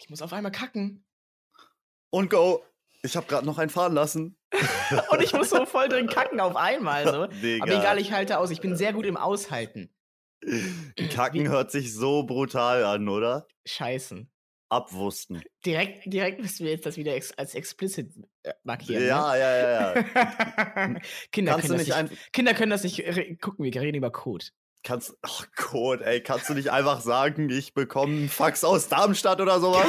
Ich muss auf einmal kacken. Und go. Ich habe gerade noch einen fahren lassen. Und ich muss so voll drin kacken auf einmal. So. Digga. Aber egal, ich halte aus. Ich bin sehr gut im Aushalten. Kacken hört sich so brutal an, oder? Scheißen. Abwusten. Direkt, direkt müssen wir jetzt das wieder ex als explicit äh, markieren. Ja, ja, ja, ja. Ne? Kinder, Kannst können das nicht nicht, einfach. Kinder können das nicht gucken, wir reden über Code. Kannst. Ach Gott, ey, kannst du nicht einfach sagen, ich bekomme einen Fax aus Darmstadt oder sowas?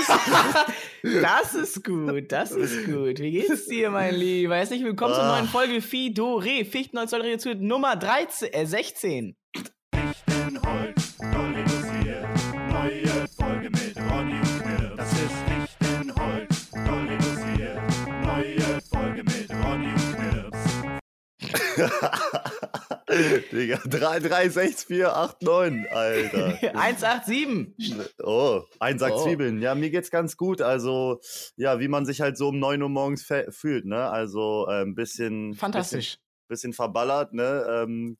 Das ist gut, das ist gut. Wie geht's dir, mein Lieber? Herzlich willkommen zur Ah. neuen Folge Fidore, Fichtenholz zu Nummer 13, äh 16. Fichtenholz, neu reduziert. Neue Folge mit Ronny und Knirps. Das ist Fichtenholz, neu reduziert. Neue Folge mit Ronny und Knirps. Digga, 336489, Alter. 187. Oh, ein Sack Oh. Zwiebeln. Ja, mir geht's ganz gut. Also, ja, wie man sich halt so um 9 Uhr morgens fühlt, ne? Also, ein ähm, bisschen. Fantastisch. Bisschen, bisschen verballert, ne? Ähm,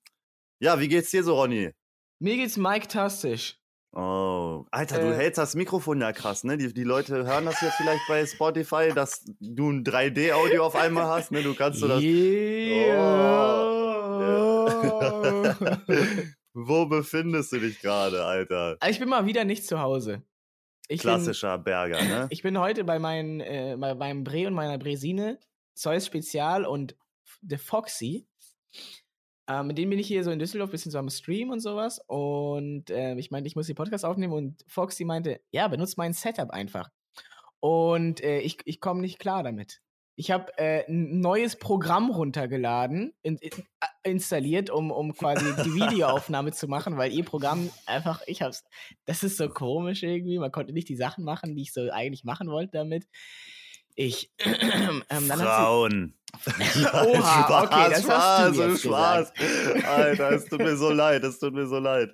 ja, wie geht's dir so, Ronny? Mir geht's Mike tastisch. Oh, Alter, du Äh. hältst das Mikrofon ja krass, ne? Die, die Leute hören das jetzt vielleicht bei Spotify, dass du ein 3D-Audio auf einmal hast, ne? Du kannst so das. Yeah. Wo befindest du dich gerade, Alter? Ich bin mal wieder nicht zu Hause. Ich Klassischer Berger, Bin, ne? ich bin heute bei, meinen, äh, bei meinem Bre und meiner Bresine, Zeus Spezial und The Foxy. Ähm, mit denen bin ich hier so in Düsseldorf bisschen so am Stream und sowas. Und äh, ich meinte, ich muss die Podcast aufnehmen. Und Foxy meinte, ja, benutzt mein Setup einfach. Und äh, ich, ich komme nicht klar damit. Ich habe äh, ein neues Programm runtergeladen, in, in, installiert, um, um quasi die Videoaufnahme zu machen, weil ihr Programm einfach, ich hab's, das ist so komisch irgendwie. Man konnte nicht die Sachen machen, die ich so eigentlich machen wollte damit. Ich, ähm, dann Frauen. Oha, okay, das hast du jetzt Spaß. Alter, es tut mir so leid, es tut mir so leid.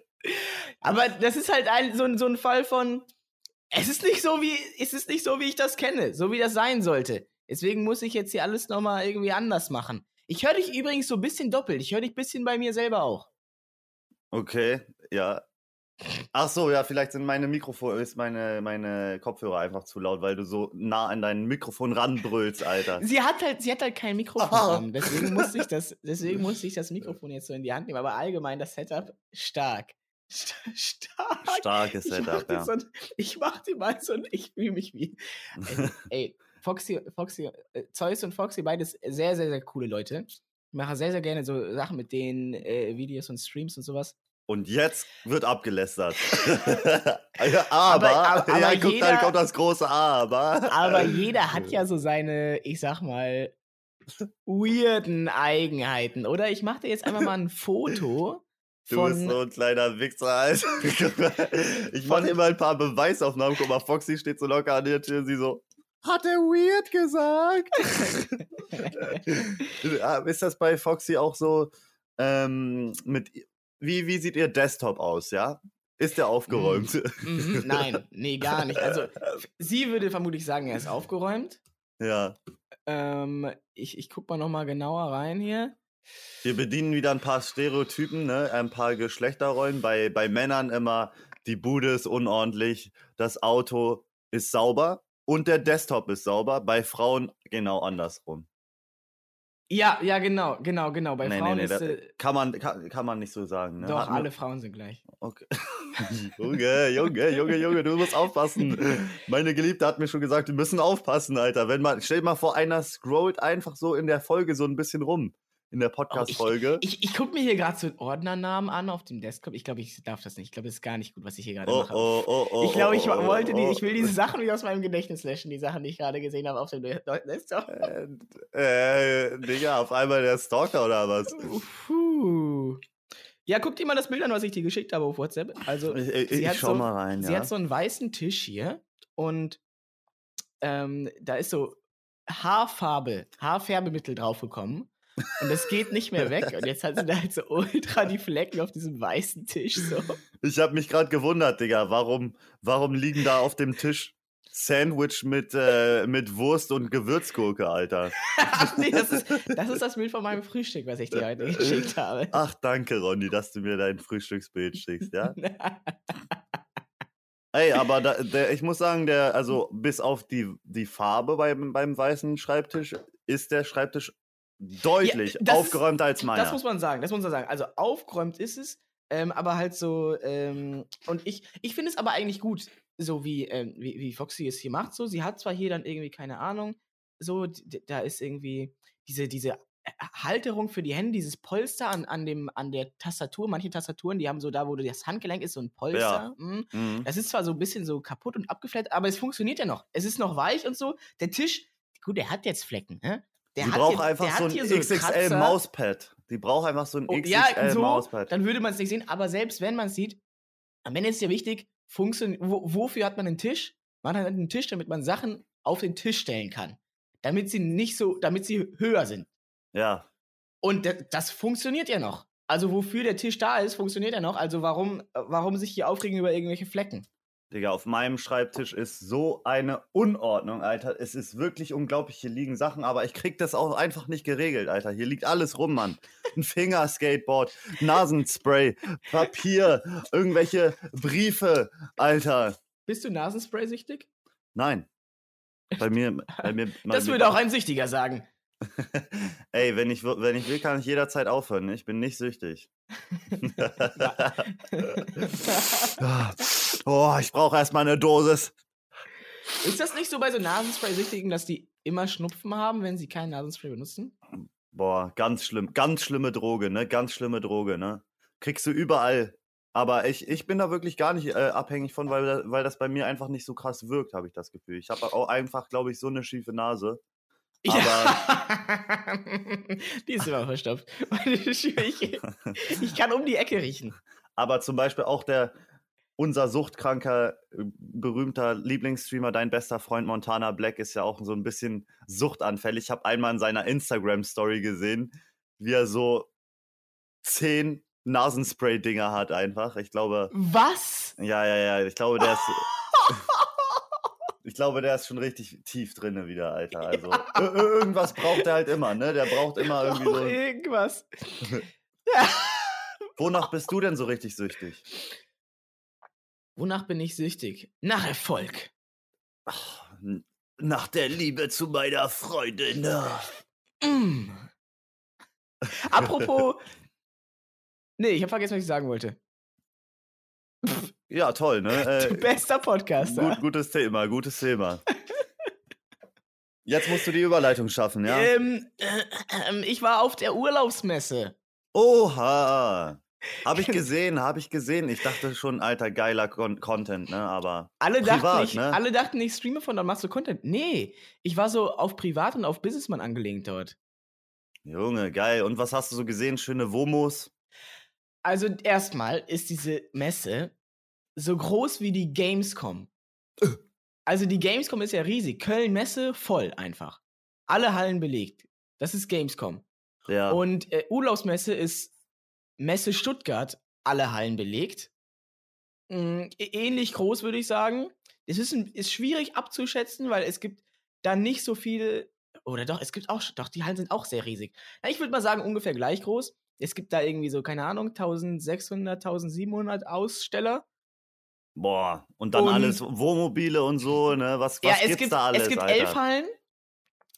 Aber das ist halt ein, so, ein- so ein Fall von, es ist nicht so wie, es ist nicht so, wie ich das kenne, so wie das sein sollte. Deswegen muss ich jetzt hier alles nochmal irgendwie anders machen. Ich höre dich übrigens so ein bisschen doppelt. Ich höre dich ein bisschen bei mir selber auch. Okay, ja. Ach so, ja, vielleicht sind meine Mikrofon, ist meine, meine Kopfhörer einfach zu laut, weil du so nah an dein Mikrofon ranbrüllst, Alter. Sie hat halt, sie hat halt kein Mikrofon Ah. an. Deswegen musste ich das, deswegen musste ich das Mikrofon jetzt so in die Hand nehmen. Aber allgemein das Setup stark. St stark. Starkes Ich mach Setup, ja. so ein, ich mach dir mal so ein, ich fühle mich wie. Ey, ey Foxy, Foxy, äh, Zeus und Foxy, beides sehr, sehr, sehr coole Leute. Ich mache sehr, sehr gerne so Sachen mit denen, äh, Videos und Streams und sowas. Und jetzt wird abgelästert. aber, Aber- aber- ja, aber guck, jeder- dann kommt das große Aber. Aber jeder hat ja so seine, ich sag mal, weirden Eigenheiten. Oder ich mache dir jetzt einfach mal ein Foto Du bist so ein kleiner Wichser, Alter. Ich mache immer ein paar Beweisaufnahmen. Guck mal, Foxy steht so locker an der Tür, sie so, hat er weird gesagt? Ist das bei Foxy auch so, ähm, mit, wie, wie sieht ihr Desktop aus, ja? Ist der aufgeräumt? Mhm, nein, nee, gar nicht. Also, sie würde vermutlich sagen, er ist aufgeräumt. Ja. Ähm, ich, ich guck mal nochmal genauer rein hier. Wir bedienen wieder ein paar Stereotypen, ne? ein paar Geschlechterrollen. Bei, bei Männern immer, die Bude ist unordentlich, das Auto ist sauber und der Desktop ist sauber. Bei Frauen genau andersrum. Ja, ja, genau, genau, genau. Bei Nee, nee, Frauen nee, ist da- äh, Kann man, kann, kann man nicht so sagen. Ne? doch Hatten wir- alle Frauen sind gleich. Okay. Junge, Junge, Junge, Junge, du musst aufpassen. Meine Geliebte hat mir schon gesagt, wir müssen aufpassen, Alter. Wenn man, stell dir mal vor, einer scrollt einfach so in der Folge so ein bisschen rum. In der Podcast-Folge. Ich, ich gucke mir hier gerade so einen Ordnernamen an auf dem Desktop. Ich glaube, ich darf das nicht. Ich glaube, das ist gar nicht gut, was ich hier gerade Oh, mache. oh, oh, oh. Ich glaube, ich oh, oh, wollte die, oh. ich will diese Sachen nicht aus meinem Gedächtnis löschen, die Sachen, die ich gerade gesehen habe auf dem De- Desktop. Äh, äh, Digga, auf einmal der Stalker oder was? Puh. Ja, guck dir mal das Bild an, was ich dir geschickt habe auf WhatsApp. Also, Ich, ich, ich schau so- mal rein, sie ja. hat so einen weißen Tisch hier und ähm, da ist so Haarfarbe, Haarfärbemittel draufgekommen. Und das geht nicht mehr weg. Und jetzt hat sie da halt so ultra die Flecken auf diesem weißen Tisch. So. Ich habe mich gerade gewundert, Digga, warum, warum liegen da auf dem Tisch Sandwich mit, äh, mit Wurst und Gewürzgurke, Alter? Ach nee, das ist, das ist das Bild von meinem Frühstück, was ich dir heute geschickt habe. Ach, danke, Ronny, dass du mir dein Frühstücksbild schickst, ja? Ey, aber da, der, ich muss sagen, der, also bis auf die, die Farbe beim, beim weißen Schreibtisch, ist der Schreibtisch deutlich ist- aufgeräumter als meiner. Das muss man sagen, das muss man sagen. Also aufgeräumt ist es, ähm, aber halt so, ähm, und ich, ich finde es aber eigentlich gut, so wie, ähm, wie, wie Foxy es hier macht. So, sie hat zwar hier dann irgendwie, keine Ahnung, so, da ist irgendwie diese, diese Halterung für die Hände, dieses Polster an, an, dem, an der Tastatur. Manche Tastaturen, die haben so da, wo das Handgelenk ist, so ein Polster. mm. Mhm. Das ist zwar so ein bisschen so kaputt und abgeflattert, aber es funktioniert ja noch. Es ist noch weich und so. Der Tisch, gut, der hat jetzt Flecken, ne? Der Die braucht jetzt, einfach so ein hier so XXL Kratzer. Mauspad. Die braucht einfach so ein Oh, XXL ja, so, dann würde man es nicht sehen. Aber selbst wenn man es sieht, am Ende ist ja wichtig, funktion wo, wofür hat man einen Tisch? Man hat einen Tisch, damit man Sachen auf den Tisch stellen kann. Damit sie nicht so, damit sie höher sind. Ja. Und da- das funktioniert ja noch. Also wofür der Tisch da ist, funktioniert er noch. Also warum, äh, warum sich hier aufregen über irgendwelche Flecken? Digga, auf meinem Schreibtisch ist so eine Unordnung, Alter. Es ist wirklich unglaublich. Hier liegen Sachen, aber ich krieg das auch einfach nicht geregelt, Alter. Hier liegt alles rum, Mann. Ein Fingerskateboard, Nasenspray, Papier, irgendwelche Briefe, Alter. Bist du Nasenspray-süchtig? Nein. Bei mir, bei mir. Das würde auch ein Süchtiger sagen. Ey, wenn ich, wenn ich will, kann ich jederzeit aufhören. ne? Ich bin nicht süchtig. oh, ich brauche erstmal eine Dosis. Ist das nicht so bei so Nasenspray-Süchtigen, dass die immer Schnupfen haben, wenn sie kein Nasenspray benutzen? Boah, ganz schlimm. Ganz schlimme Droge, ne? Ganz schlimme Droge, ne? Kriegst du überall. Aber ich, ich bin da wirklich gar nicht äh, abhängig von, weil, weil das bei mir einfach nicht so krass wirkt, habe ich das Gefühl. Ich habe auch einfach, glaube ich, so eine schiefe Nase. Ja. die ist immer verstopft. ich, ich kann um die Ecke riechen. Aber zum Beispiel auch der, unser suchtkranker, äh, berühmter Lieblingsstreamer, dein bester Freund Montana Black, ist ja auch so ein bisschen suchtanfällig. Ich habe einmal in seiner Instagram-Story gesehen, wie er so zehn Nasenspray-Dinger hat einfach. Ich glaube, Was? ja, ja, ja, ich glaube, der ist. Ich glaube, der ist schon richtig tief drinne wieder, Alter. Also ir- irgendwas braucht er halt immer, ne? Der braucht immer irgendwie Auch so. irgendwas. Wonach bist du denn so richtig süchtig? Wonach bin ich süchtig? Nach Erfolg. Ach, n- Nach der Liebe zu meiner Freundin. Mm. Apropos. nee, ich habe vergessen, was ich sagen wollte. Ja, toll, ne? Du Äh, bester Podcaster. gut, gutes Thema, gutes Thema. Jetzt musst du die Überleitung schaffen, ja? Ähm, äh, ich war auf der Urlaubsmesse. Oha! Habe ich gesehen, habe ich gesehen. Ich dachte schon, alter, geiler Con Content, ne? Aber Alle dachten, Privat, ich, ne? alle dachten, ich streame von, dann machst du Content. Nee, ich war so auf Privat und auf Businessman angelehnt dort. Junge, geil. Und was hast du so gesehen? Schöne Womos? Also erstmal ist diese Messe so groß wie die Gamescom. Also die Gamescom ist ja riesig. Köln Messe voll einfach. Alle Hallen belegt. Das ist Gamescom. Ja. Und äh, Urlaubsmesse ist Messe Stuttgart, alle Hallen belegt. Mm, ä- ähnlich groß, würde ich sagen. Es ist, ein, ist schwierig abzuschätzen, weil es gibt da nicht so viele. Oder doch, es gibt auch. Doch, die Hallen sind auch sehr riesig. Na, ich würde mal sagen, ungefähr gleich groß. Es gibt da irgendwie so, keine Ahnung, 1600, 1700 Aussteller. Boah, und dann Und- alles Wohnmobile und so, ne? Was, was ja, es gibt's gibt, da alles, es gibt Alter? elf Hallen.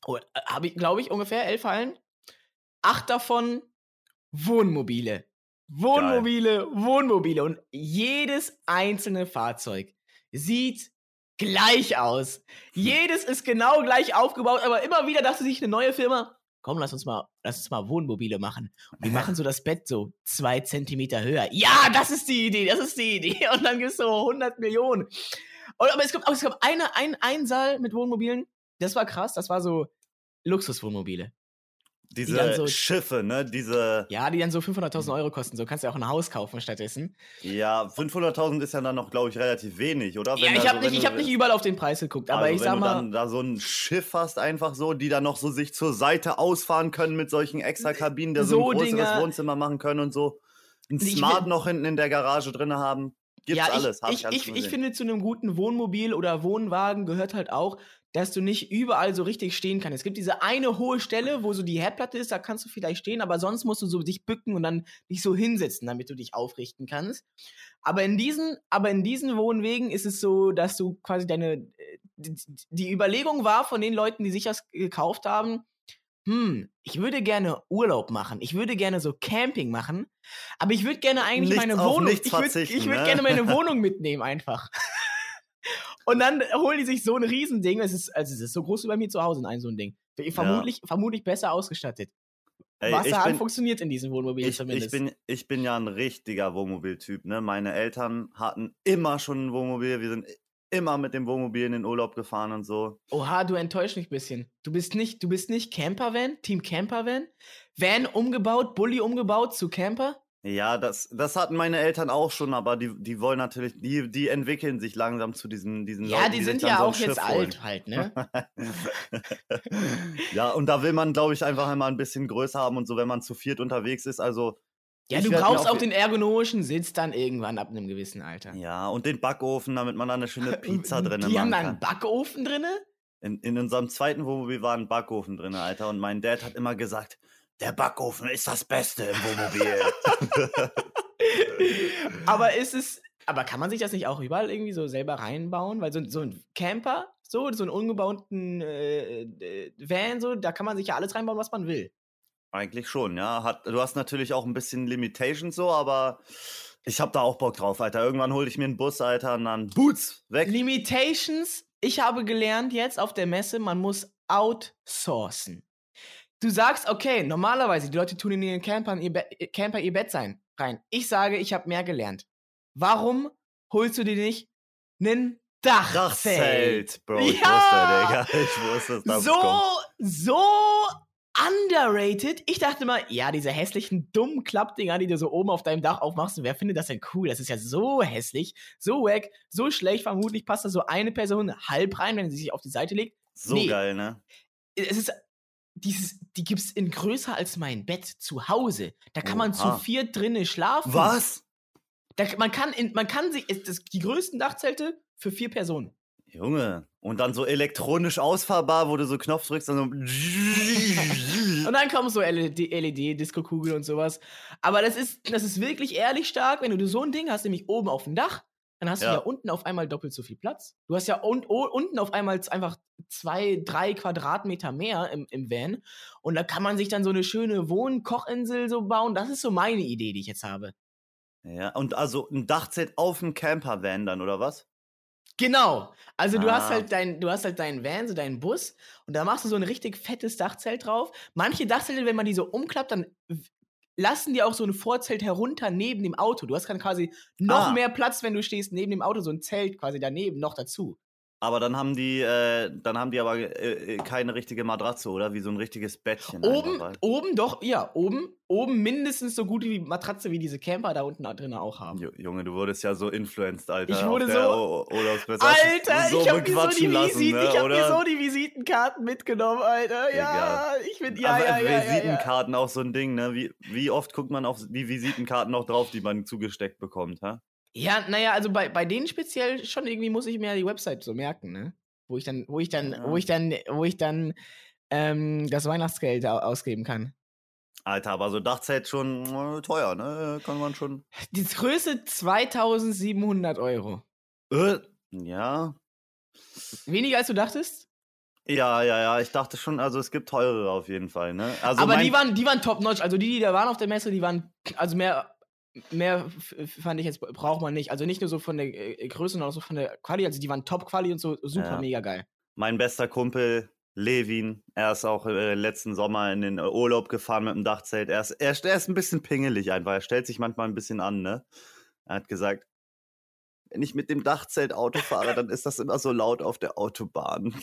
Oh, Habe ich, glaube ich, ungefähr elf Hallen. Acht davon Wohnmobile. Wohnmobile, Wohnmobile. Und jedes einzelne Fahrzeug sieht gleich aus. Jedes ist genau gleich aufgebaut, aber immer wieder dachte sich eine neue Firma, komm, lass uns mal, lass uns mal Wohnmobile machen. Und die machen so das Bett so zwei Zentimeter höher. Ja, das ist die Idee, das ist die Idee. Und dann gibt es so 100 Millionen. Und, aber es gab, aber es gab eine, ein, ein Saal mit Wohnmobilen, das war krass, das war so Luxuswohnmobile. Diese dann so- Schiffe, ne? Diese, Ja, die dann so 500.000 Euro kosten. So kannst du ja auch ein Haus kaufen stattdessen. ja, 500.000 ist ja dann noch, glaube ich, relativ wenig, oder? ja, Wenn ich da habe so- nicht, wenn ich du- hab nicht überall auf den Preis geguckt, aber also ich wenn sag du mal, dann da so ein Schiff hast, einfach so, die dann noch so sich zur Seite ausfahren können mit solchen extra Kabinen, der so, So ein größeres Dinger- Wohnzimmer machen können und so. Ein Ich Smart noch hinten in der Garage drin haben. Gibt's ja, ich, alles. Ich, ich, ich gesehen. finde, zu einem guten Wohnmobil oder Wohnwagen gehört halt auch, dass du nicht überall so richtig stehen kannst. Es gibt diese eine hohe Stelle, wo so die Herdplatte ist, da kannst du vielleicht stehen, aber sonst musst du so dich bücken und dann dich so hinsetzen, damit du dich aufrichten kannst. Aber in diesen, aber in diesen Wohnwegen ist es so, dass du quasi deine, äh, die, Überlegung war von den Leuten, die sich das gekauft haben, hm, ich würde gerne Urlaub machen, ich würde gerne so Camping machen, aber ich würde gerne eigentlich Nichts meine Wohnung, ich würde würd ne? gerne meine Wohnung mitnehmen einfach. Und dann holen die sich so ein Riesending, es ist, also es ist so groß wie bei mir zu Hause in einem so ein Ding. Vermutlich, vermutlich besser ausgestattet. Ey, ich Wasserhahn funktioniert in diesem Wohnmobil ich, ich, zumindest. bin, ich bin ja ein richtiger Wohnmobiltyp. Ne? Meine Eltern hatten immer schon ein Wohnmobil. Wir sind immer mit dem Wohnmobil in den Urlaub gefahren und so. Oha, du enttäuschst mich ein bisschen. Du bist nicht, du bist nicht Campervan, Team Campervan? Van umgebaut, Bulli umgebaut zu Camper? Ja, das, das hatten meine Eltern auch schon, aber die, die wollen natürlich, die, die entwickeln sich langsam zu diesen, diesen Ja, Leuten, die sich sind ja so auch jetzt Schiff holen. alt halt, ne? ja, und da will man, glaube ich, einfach einmal ein bisschen größer haben und so, wenn man zu viert unterwegs ist. Also, Ja, du brauchst auch den ergonomischen Sitz dann irgendwann ab einem gewissen Alter. ja, und den Backofen, damit man da eine schöne Pizza drin Die haben da einen Backofen drinne? In, in unserem zweiten Wohnmobil war ein Backofen drin, Alter. Und mein Dad hat immer gesagt, der Backofen ist das Beste im Wohnmobil. aber ist es, aber kann man sich das nicht auch überall irgendwie so selber reinbauen? Weil so, ein- so ein Camper, so, so einen ungebauten äh, äh, Van, so, da kann man sich ja alles reinbauen, was man will. Eigentlich schon, ja. Hat, du hast natürlich auch ein bisschen Limitations so, aber ich hab da auch Bock drauf, Alter. Irgendwann hole ich mir einen Bus, Alter, und dann Boots, weg. Limitations, ich habe gelernt jetzt auf der Messe, man muss outsourcen. Du sagst, okay, normalerweise, die Leute tun in ihren Campern ihr, Be äh, Camper ihr Bett sein, rein. Ich sage, ich habe mehr gelernt. Warum holst du dir nicht einen Dachzelt? Dachzelt, Bro. Ich Ja! wusste, Digga. Ich wusste, dass das so, kommt. so underrated. Ich dachte mal, ja, diese hässlichen, dummen Klappdinger, die du so oben auf deinem Dach aufmachst, wer findet das denn cool? Das ist ja so hässlich, so wack, so schlecht. Vermutlich passt da so eine Person halb rein, wenn sie sich auf die Seite legt. So Nee. geil, ne? Es ist, dieses, die gibt's in größer als mein Bett zu Hause. Da kann man zu Oha. viert drinnen schlafen. Was? Da, man, kann in, man kann sich, das, die größten Dachzelte für vier Personen. Junge. Und dann so elektronisch ausfahrbar, wo du so Knopf drückst und so. Und dann kommen so E LED-Disco-Kugeln und sowas. Aber das ist, das ist wirklich ehrlich stark, wenn du so ein Ding hast, nämlich oben auf dem Dach, dann hast Ja. du ja unten auf einmal doppelt so viel Platz. Du hast ja un o- unten auf einmal einfach zwei, drei Quadratmeter mehr im, im Van. Und da kann man sich dann so eine schöne Wohn-Kochinsel so bauen. Das ist so meine Idee, die ich jetzt habe. Ja, und also ein Dachzelt auf dem Campervan dann, oder was? Genau. Also du hast Ah. halt dein, du hast halt deinen Van, so deinen Bus, und da machst du so ein richtig fettes Dachzelt drauf. Manche Dachzelte, wenn man die so umklappt, dann lassen die auch so ein Vorzelt herunter neben dem Auto. Du hast dann quasi noch Ah. mehr Platz, wenn du stehst neben dem Auto, so ein Zelt quasi daneben noch dazu. Aber dann haben die, äh, dann haben die aber äh, äh, keine richtige Matratze, oder? Wie so ein richtiges Bettchen. Oben, weil- oben doch, ja, oben, oben mindestens so gute wie Matratze, wie diese Camper da unten drin auch haben. Ju- Junge, du wurdest ja so influenced, Alter. Ich wurde so- Alter, so ich hab mir so die Visiten, ne, ich hab mir so die Visitenkarten mitgenommen, Alter. Ja, ich bin, ja, Aber ja, ja, ja, ja. Visitenkarten auch so ein Ding, ne? Wie, wie oft guckt man auf die Visitenkarten noch drauf, die man zugesteckt bekommt, hä? Ja, naja, also bei, bei denen speziell schon irgendwie muss ich mir die Website so merken, ne? Wo ich dann, wo ich dann, Ja. wo ich dann, wo ich dann ähm, das Weihnachtsgeld au- ausgeben kann. Alter, aber so Dachzelt schon äh, teuer, ne? Kann man schon. Die Größe 2700 Euro. Äh, ja. Weniger als du dachtest? Ja, ja, ja. Ich dachte schon, also es gibt teurere auf jeden Fall, ne? Also Aber die waren, die waren top-notch. Also die, die da waren auf der Messe, die waren, also mehr, mehr fand ich jetzt, braucht man nicht. Also nicht nur so von der äh, Größe, sondern auch so von der Quali. Also die waren Top-Quali und so super Ja. mega geil. mein bester Kumpel Levin, er ist auch äh, letzten Sommer in den Urlaub gefahren mit dem Dachzelt. Er ist, er, ist- er ist ein bisschen pingelig einfach. Er stellt sich manchmal ein bisschen an, ne? Er hat gesagt, wenn ich mit dem Dachzelt Auto fahre, dann ist das immer so laut auf der Autobahn.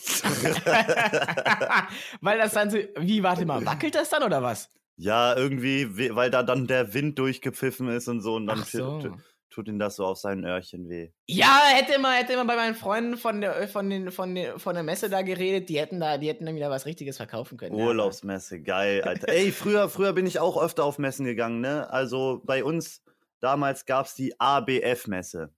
Weil das dann so, wie, warte mal, wackelt das dann oder was? Ja, irgendwie, we- weil da dann der Wind durchgepfiffen ist und so und dann so. tu- tut ihm das so auf seinen Öhrchen weh. Ja, hätte mal, hätte mal bei meinen Freunden von der, von den, von der, von der Messe da geredet, die hätten da, die hätten dann wieder was Richtiges verkaufen können. ja. Urlaubsmesse, geil, Alter. Ey, früher, früher bin ich auch öfter auf Messen gegangen, ne? Also bei uns damals gab es die ABF-Messe.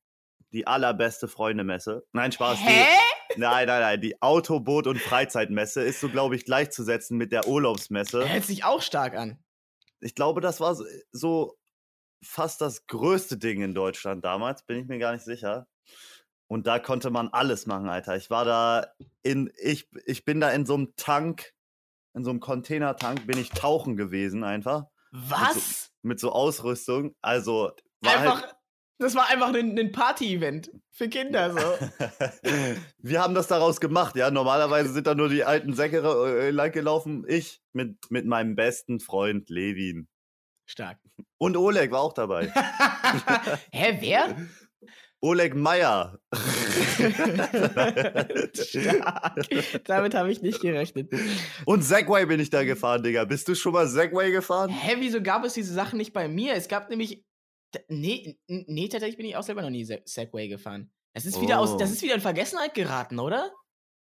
die allerbeste Freundemesse. Nein, Spaß. Hä? Die, nein, nein, nein. Die Autoboot- und Freizeitmesse ist so, glaube ich, gleichzusetzen mit der Urlaubsmesse. Hört sich auch stark an. Ich glaube, das war so, so fast das größte Ding in Deutschland damals, bin ich mir gar nicht sicher. Und da konnte man alles machen, Alter. Ich war da in, ich, ich bin da in so einem Tank, in so einem Containertank, bin ich tauchen gewesen einfach. Was? Mit so Ausrüstung. Also, war Einfach, halt, das war einfach ein, ein Party-Event für Kinder so. wir haben das daraus gemacht, ja. Normalerweise sind da nur die alten Säcke äh, langgelaufen. Ich mit, mit meinem besten Freund Levin. Stark. Und Oleg war auch dabei. Hä, wer? Oleg Meyer. Stark. Damit habe ich nicht gerechnet. Und Segway bin ich da gefahren, Digga. Bist du schon mal Segway gefahren? Hä, wieso gab es diese Sachen nicht bei mir? Es gab nämlich. Nee, nee, tatsächlich bin ich auch selber noch nie Se Segway gefahren. Das ist wieder aus, Oh. das ist wieder in Vergessenheit geraten, oder?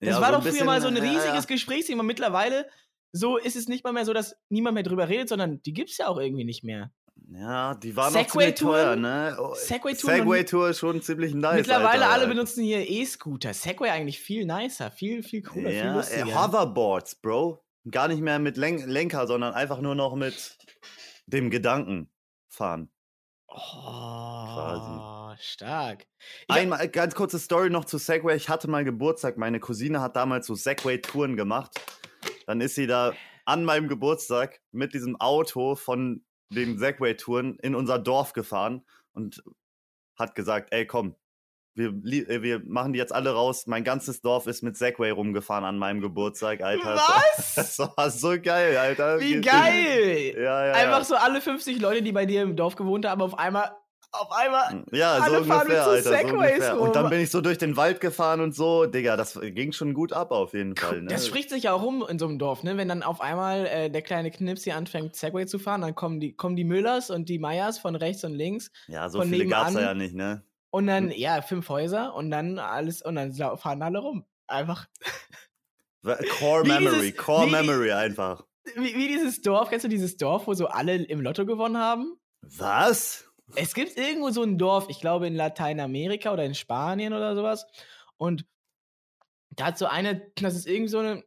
Das Ja, war so doch früher mal so ein bisschen, ja, riesiges ja. Gesprächsthema. Mittlerweile so ist es nicht mal mehr so, dass niemand mehr drüber redet, sondern die gibt's ja auch irgendwie nicht mehr. Ja, die waren ziemlich Segway-Touren? teuer, ne? Oh, Segway-Touren noch Segway-Tour ist schon ziemlich nice. Mittlerweile Alter. alle benutzen hier E-Scooter. Segway eigentlich viel nicer, viel, viel cooler, viel Ja, äh, lustiger. Hoverboards, Bro. Gar nicht mehr mit Len Lenker, sondern einfach nur noch mit dem Gedanken fahren. Oh, stark. Ich hab- Einmal, ganz kurze Story noch zu Segway. Ich hatte mal Geburtstag. Meine Cousine hat damals so Segway-Touren gemacht. Dann ist sie da an meinem Geburtstag mit diesem Auto von den Segway-Touren in unser Dorf gefahren und hat gesagt, ey, komm, wir, äh, wir machen die jetzt alle raus. Mein ganzes Dorf ist mit Segway rumgefahren an meinem Geburtstag, Alter. Was? Das war so geil, Alter. Wie geil! Ja, ja, Einfach ja. so alle 50 Leute, die bei dir im Dorf gewohnt haben, auf einmal, auf einmal. Ja, so Alle fahren mit ungefähr, so Alter. So Segways ungefähr. rum. Und dann bin ich so durch den Wald gefahren und so. Digga, das ging schon gut ab auf jeden Fall. Ne? Das spricht sich ja auch rum in so einem Dorf, ne? Wenn dann auf einmal äh, der kleine Knips hier anfängt, Segway zu fahren, dann kommen die, kommen die Müllers und die Meyers von rechts und links ja, so viele gab's da nebenan. ja nicht, ne? Und dann, ja, fünf Häuser und dann alles, und dann fahren alle rum. Einfach. Core Wie Memory, dieses- Core wie- Memory einfach. Wie, wie dieses Dorf, kennst du dieses Dorf, wo so alle im Lotto gewonnen haben? Was? Es gibt irgendwo so ein Dorf, ich glaube in Lateinamerika oder in Spanien oder sowas. Und da hat so eine, das ist irgendwie so eine,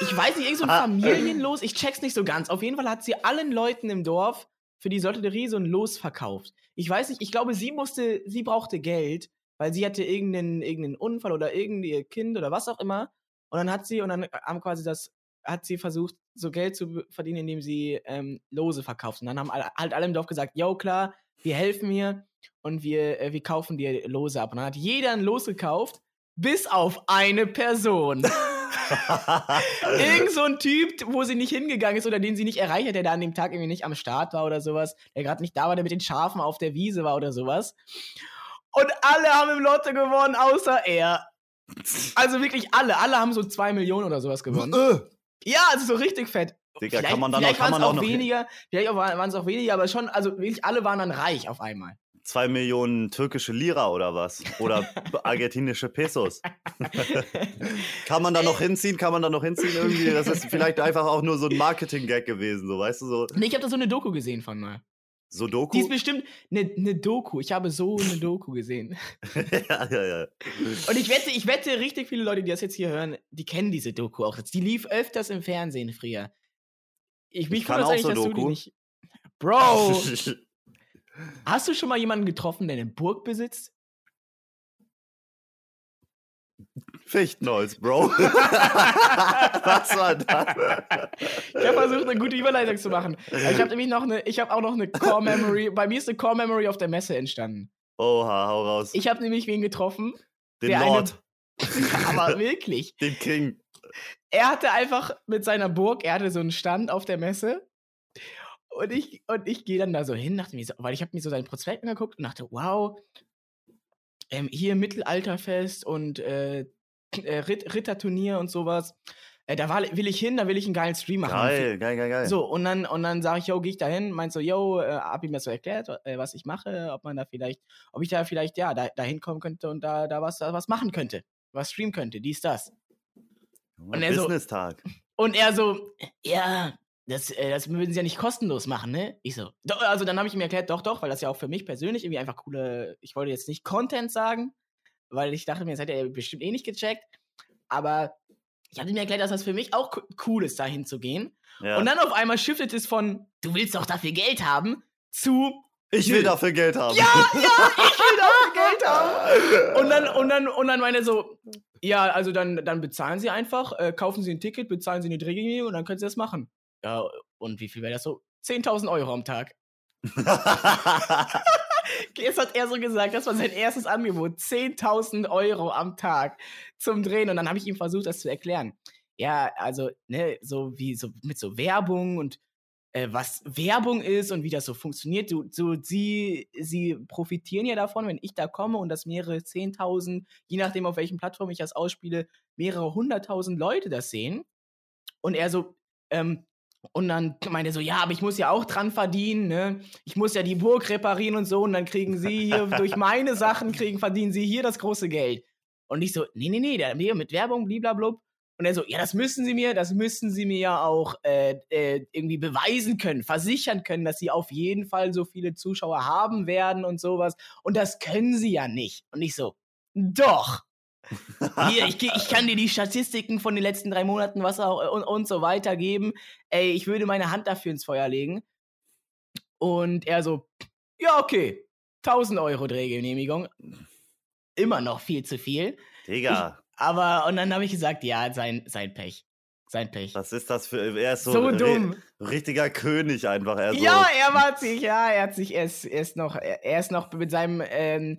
ich weiß nicht, irgend so ein Familienlos, ich check's nicht so ganz. Auf jeden Fall hat sie allen Leuten im Dorf für die Lotterie so ein Los verkauft. Ich weiß nicht, ich glaube, sie musste, sie brauchte Geld, weil sie hatte irgendeinen, irgendeinen Unfall oder irgendwie ihr Kind oder was auch immer. Und dann hat sie, und dann haben quasi das, hat sie versucht, so Geld zu verdienen, indem sie ähm, Lose verkauft. Und dann haben halt alle im Dorf gesagt, yo, klar, wir helfen mir und wir, äh, wir kaufen dir Lose ab. Und dann hat jeder ein Los gekauft, bis auf eine Person. Irgend so ein Typ, wo sie nicht hingegangen ist oder den sie nicht erreicht hat, der da an dem Tag irgendwie nicht am Start war oder sowas, der gerade nicht da war, der mit den Schafen auf der Wiese war oder sowas. Und alle haben im Lotto gewonnen, außer er. Also wirklich alle. Alle haben so zwei Millionen oder sowas gewonnen. Äh, Ja, also so richtig fett. Digga, vielleicht kann man dann auch, vielleicht kann waren man es auch auch noch weniger, vielleicht waren es auch weniger, aber schon, also wirklich alle waren dann reich auf einmal. Zwei Millionen türkische Lira oder was? Oder argentinische Pesos? kann man da noch hinziehen? Kann man da noch hinziehen irgendwie? Das ist vielleicht einfach auch nur so ein Marketing-Gag gewesen, so weißt du, so Nee, ich habe da so eine Doku gesehen von mal. Sudoku? Die ist bestimmt eine ne Doku. Ich habe so eine Doku gesehen. ja, ja, ja. Und ich wette, ich wette, richtig viele Leute, die das jetzt hier hören, die kennen diese Doku auch. Die lief öfters im Fernsehen früher. Ich, mich Ich kann auch Sudoku. nicht. Bro, hast du schon mal jemanden getroffen, der eine Burg besitzt? Fichtenholz, Bro. Was war das? Ich habe versucht, eine gute Überleitung zu machen. Ich habe nämlich noch eine, ich habe auch noch eine Core Memory. Bei mir ist eine Core Memory auf der Messe entstanden. Oha, hau raus. Ich habe nämlich wen getroffen, den der eine- Lord, aber wirklich. den King. er hatte einfach mit seiner Burg, er hatte so einen Stand auf der Messe. Und ich, und ich gehe dann da so hin, dachte mir so, weil ich habe mir so seinen Prospekt angeguckt und dachte, wow, ähm, hier Mittelalterfest und äh, äh, Ritt, Ritterturnier und sowas. Äh, da war, will ich hin, da will ich einen geilen Stream machen. Geil, geil, geil, geil. So, und dann, und dann sage ich, yo, gehe ich da hin, meinst so, yo, äh, hab ihm das so erklärt, äh, was ich mache, ob man da vielleicht, ob ich da vielleicht, ja, da, da hinkommen könnte und da, da was, da was machen könnte, was streamen könnte, dies, das. und er so-. Und er so, ja, das, äh, das würden sie ja nicht kostenlos machen, ne? Ich so, also dann habe ich ihm erklärt, doch, doch, weil das ja auch für mich persönlich irgendwie einfach coole, ich wollte jetzt nicht Content sagen, weil ich dachte mir, das hätte er bestimmt eh nicht gecheckt, aber ich habe ihm erklärt, dass das für mich auch co- cool ist, dahin zu gehen. Ja. Und dann auf einmal shiftet es von, du willst doch dafür Geld haben, zu, ich will dafür Geld haben. ja, ja, ich will dafür Geld haben. Und dann, und dann, und dann meine so, ja, also dann, dann bezahlen Sie einfach, äh, kaufen Sie ein Ticket, bezahlen Sie eine Drehgenehmigung und dann können Sie das machen. Ja, und wie viel wäre das so? 10.000 Euro am Tag. Jetzt hat er so gesagt, das war sein erstes Angebot. 10.000 Euro am Tag zum Drehen. Und dann habe ich ihm versucht, das zu erklären. Ja, also, ne, so wie so mit so Werbung und äh, was Werbung ist und wie das so funktioniert. Du, so, sie, sie profitieren ja davon, wenn ich da komme und das mehrere 10.000, je nachdem, auf welchen Plattform ich das ausspiele, mehrere hunderttausend Leute das sehen. Und er so, ähm, und dann meinte er so, ja, aber ich muss ja auch dran verdienen, ne? Ich muss ja die Burg reparieren und so. Und dann kriegen sie hier durch meine Sachen, kriegen, verdienen sie hier das große Geld. Und ich so, nee, nee, nee, mit Werbung, bliblablub. Und er so, ja, das müssen sie mir, das müssen sie mir ja auch äh, äh, irgendwie beweisen können, versichern können, dass sie auf jeden Fall so viele Zuschauer haben werden und sowas. Und das können sie ja nicht. Und ich so, doch. Hier, ich, ich kann dir die Statistiken von den letzten drei Monaten, was auch und, und so weiter geben. Ey, ich würde meine Hand dafür ins Feuer legen. Und er so, ja, okay. 1000 Euro Drehgenehmigung. Immer noch viel zu viel. Digga, Aber, und dann habe ich gesagt, ja, sein, sein Pech. Sein Pech. was ist das für. Er ist so, so dumm. richtiger König einfach. Er so, Ja, er war sich, ja, er hat sich, er ist, er ist noch, er er ist noch mit seinem, ähm,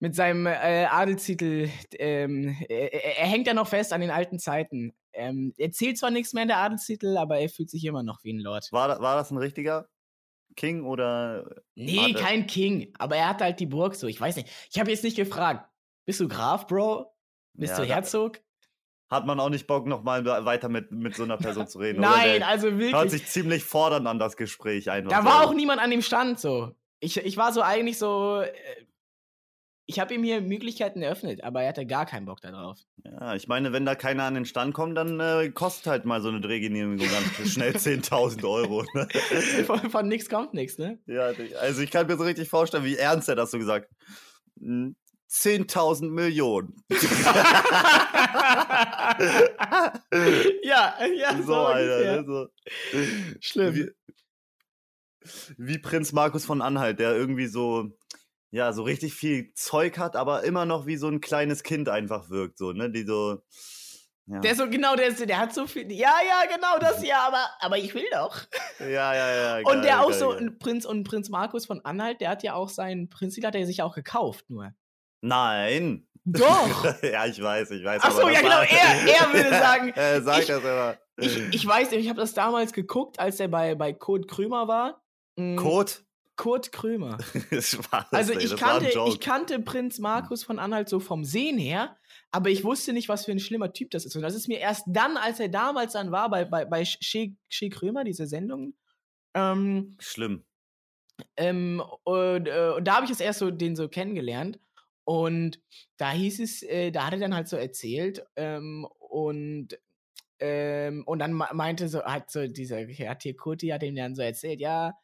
mit seinem äh, Adelstitel, ähm, er, er hängt ja noch fest an den alten Zeiten. Ähm, er zählt zwar nichts mehr in der Adelstitel, aber er fühlt sich immer noch wie ein Lord. War, war das ein richtiger King oder. Nee, Warte. kein King, aber er hat halt die Burg so, ich weiß nicht. Ich habe jetzt nicht gefragt, bist du Graf, Bro? Bist Ja, du Herzog? Hat man auch nicht Bock, nochmal weiter mit, mit so einer Person zu reden? oder? Nein, Der also hört wirklich. sich ziemlich fordernd an das Gespräch einfach. Da so. war auch niemand an dem Stand so. Ich, ich war so eigentlich so. Ich habe ihm hier Möglichkeiten eröffnet, aber er hatte gar keinen Bock darauf. Ja, ich meine, wenn da keiner an den Stand kommt, dann äh, kostet halt mal so eine Drehgenehmigung ganz schnell 10.000 Euro. Ne? Von, von nix kommt nix, ne? ja, also ich kann mir so richtig vorstellen, wie ernst er das so gesagt hat. Hm, 10.000 Millionen. ja, ja, so, so, Alter. Ne? So. Schlimm. Wie, wie Prinz Markus von Anhalt, der irgendwie so, ja, so richtig viel Zeug hat, aber immer noch wie so ein kleines Kind einfach wirkt, so, ne? Die so. Ja, Der so, genau, der, der hat so viel. Ja, ja, genau das ja, aber, aber ich will doch. ja, ja, ja. und geil, der auch geil, so, geil. Prinz und Prinz Markus von Anhalt, der hat ja auch seinen Prinzip, hat er sich auch gekauft, nur. Nein. Doch! ja, ich weiß, ich weiß. Ach so, ja, genau, war- er- er würde sagen, er sagt ich- das immer. Ich, ich weiß, ich habe das damals geguckt, als er bei, bei Kurt Krömer war. Mm, Code? Kurt Krömer. Spaß, Also ey, ich das war ein kannte, ich kannte Prinz Markus von Anhalt so vom Sehen her, aber ich wusste nicht, was für ein schlimmer Typ das ist. Und das ist mir erst dann, als er damals dann war, bei, bei, bei Shea, Shea Krömer, diese Sendung, ähm, Schlimm. ähm, und, äh, und da habe ich es erst so den so kennengelernt. Und da hieß es, äh, da hat er dann halt so erzählt ähm, und ähm, und dann me- meinte so, hat so dieser, hat hier Kurti hat ihm dann so erzählt, ja,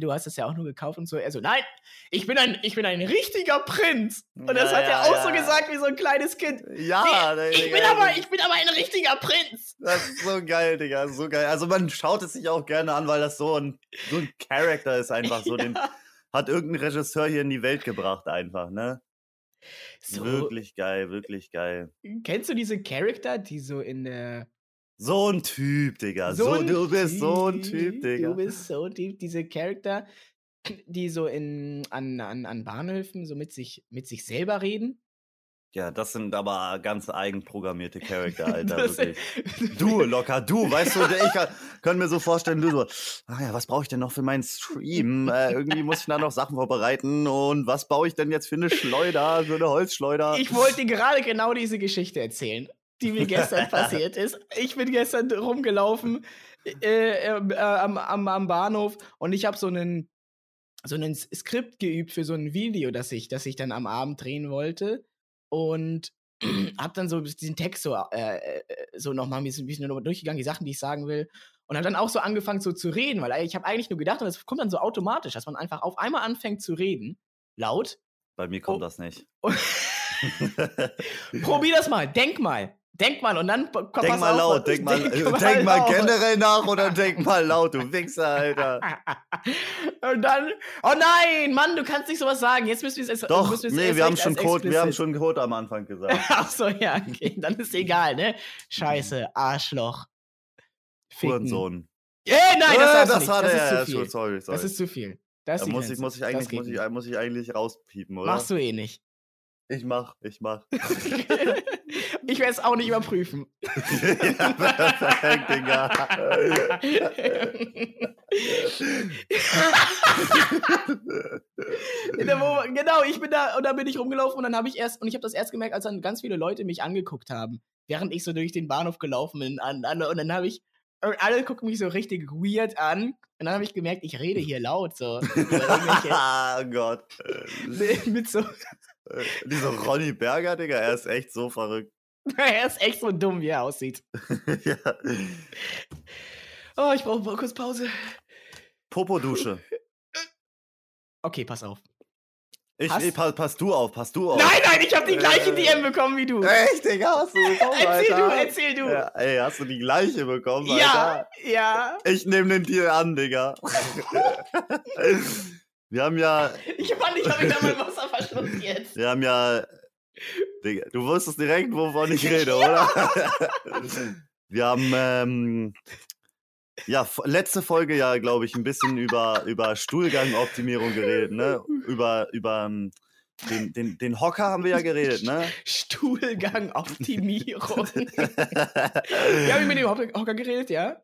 du hast das ja auch nur gekauft und so. Er so, nein, ich bin ein, ich bin ein richtiger Prinz. Und das Ja, hat er ja, auch so ja. gesagt wie so ein kleines Kind. Ja, Nee, ich bin aber, ich bin aber ein richtiger Prinz. Das ist so geil, Digga. So geil. Also man schaut es sich auch gerne an, weil das so ein, so ein Charakter ist einfach. So, den hat irgendein Regisseur hier in die Welt gebracht, einfach, ne? So, Wirklich geil, wirklich geil. kennst du diese Charakter, die so in der So ein Typ, Digga. So, ein du bist so ein Typ, Digga. Du bist so ein Typ, diese Charakter, die so in, an, an, an Bahnhöfen so mit sich, mit sich selber reden. Ja, das sind aber ganz eigenprogrammierte Charakter, Alter, wirklich. Du, locker, du, weißt du, ich kann, mir so vorstellen, du so, ah ja, was brauche ich denn noch für meinen Stream? Äh, irgendwie muss ich da noch Sachen vorbereiten und was baue ich denn jetzt für eine Schleuder, für eine Holzschleuder? Ich wollte dir gerade genau diese Geschichte erzählen, die mir gestern passiert ist. Ich bin gestern rumgelaufen äh, äh, äh, am, am, am Bahnhof und ich habe so einen so einen Skript geübt für so ein Video, das ich, das ich dann am Abend drehen wollte. Und hab dann so diesen Text so, äh, äh, so nochmal ein bisschen, ein durchgegangen, die Sachen, die ich sagen will. Und hab dann auch so angefangen so zu reden, weil ich habe eigentlich nur gedacht, und das kommt dann so automatisch, dass man einfach auf einmal anfängt zu reden, laut. Bei mir kommt Oh. das nicht. Probier das mal, denk mal. Denk mal und dann komm, Denk mal auf, laut, denk mal, denk mal denk mal generell nach oder denk mal laut, du Wichser, Alter. Und dann, oh nein, Mann, du kannst nicht sowas sagen. Jetzt müssen wir es Doch, müssen nee, erst wir haben schon Code, wir haben schon Code am Anfang gesagt. Ach so, ja, okay, dann ist egal, ne? Scheiße, Arschloch. Ficken. Hurensohn. Äh, nein, das, Äh, das nicht. war das der, ist ja, zu viel. schon, sorry, sorry. Das ist zu viel. Das Da muss ich, muss ich eigentlich, muss ich, muss ich eigentlich rauspiepen, oder? Machst du eh nicht. Ich mach, ich mach. Ich werde es auch nicht überprüfen. ja, perfekt, Digga. Genau, ich bin da und dann bin ich rumgelaufen und dann habe ich erst und ich habe das erst gemerkt, als dann ganz viele Leute mich angeguckt haben, während ich so durch den Bahnhof gelaufen bin an, an, und dann habe ich und alle gucken mich so richtig weird an und dann habe ich gemerkt, ich rede hier laut so oh Gott. mit so Äh, Dieser Ronny Berger, Digga, er ist echt so verrückt. er ist echt so dumm, wie er aussieht. ja. Oh, ich brauche kurz Pause. Popodusche. Okay, pass auf. Ich, ich, pass, pass du auf, pass du auf. Nein, nein, ich habe die gleiche Äh. DM bekommen wie du. Echt, Digga, hast du bekommen, erzähl Alter? du, erzähl du. Ja, ey, hast du die gleiche bekommen, Ja, Alter? ja. Ich nehme den Deal an, Digga. wir haben ja, Ich fand, ich habe mich da mein Wasser verschluckt jetzt. wir haben ja, Digga, du wusstest direkt, wovon ich rede, oder? wir haben, ähm, ja, letzte Folge ja, glaube ich, ein bisschen über, über Stuhlgangoptimierung geredet, ne? Über, über ähm, den, den, den Hocker haben wir ja geredet, ne? Stuhlgangoptimierung. Wir haben mit dem Hocker Hocker geredet, ja?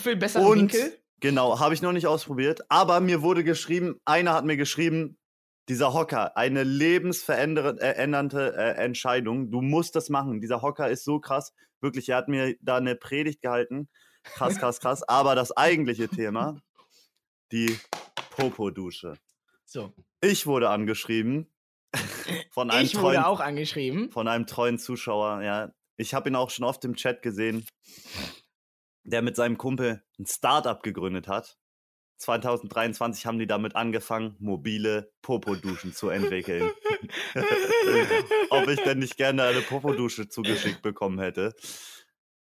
Für einen besseren Und Winkel. genau, habe ich noch nicht ausprobiert, aber mir wurde geschrieben, einer hat mir geschrieben, dieser Hocker, eine lebensverändernde äh, äh, Entscheidung. Du musst das machen. Dieser Hocker ist so krass. Wirklich, er hat mir da eine Predigt gehalten. Krass, krass, krass. Aber das eigentliche Thema, die Popodusche. So. Ich wurde angeschrieben von einem Ich wurde treuen, auch angeschrieben. von einem treuen Zuschauer. Ja, ich habe ihn auch schon oft im Chat gesehen, der mit seinem Kumpel ein Startup gegründet hat. 2023 haben die damit angefangen, mobile Popoduschen zu entwickeln. Ob ich denn nicht gerne eine Popodusche zugeschickt bekommen hätte.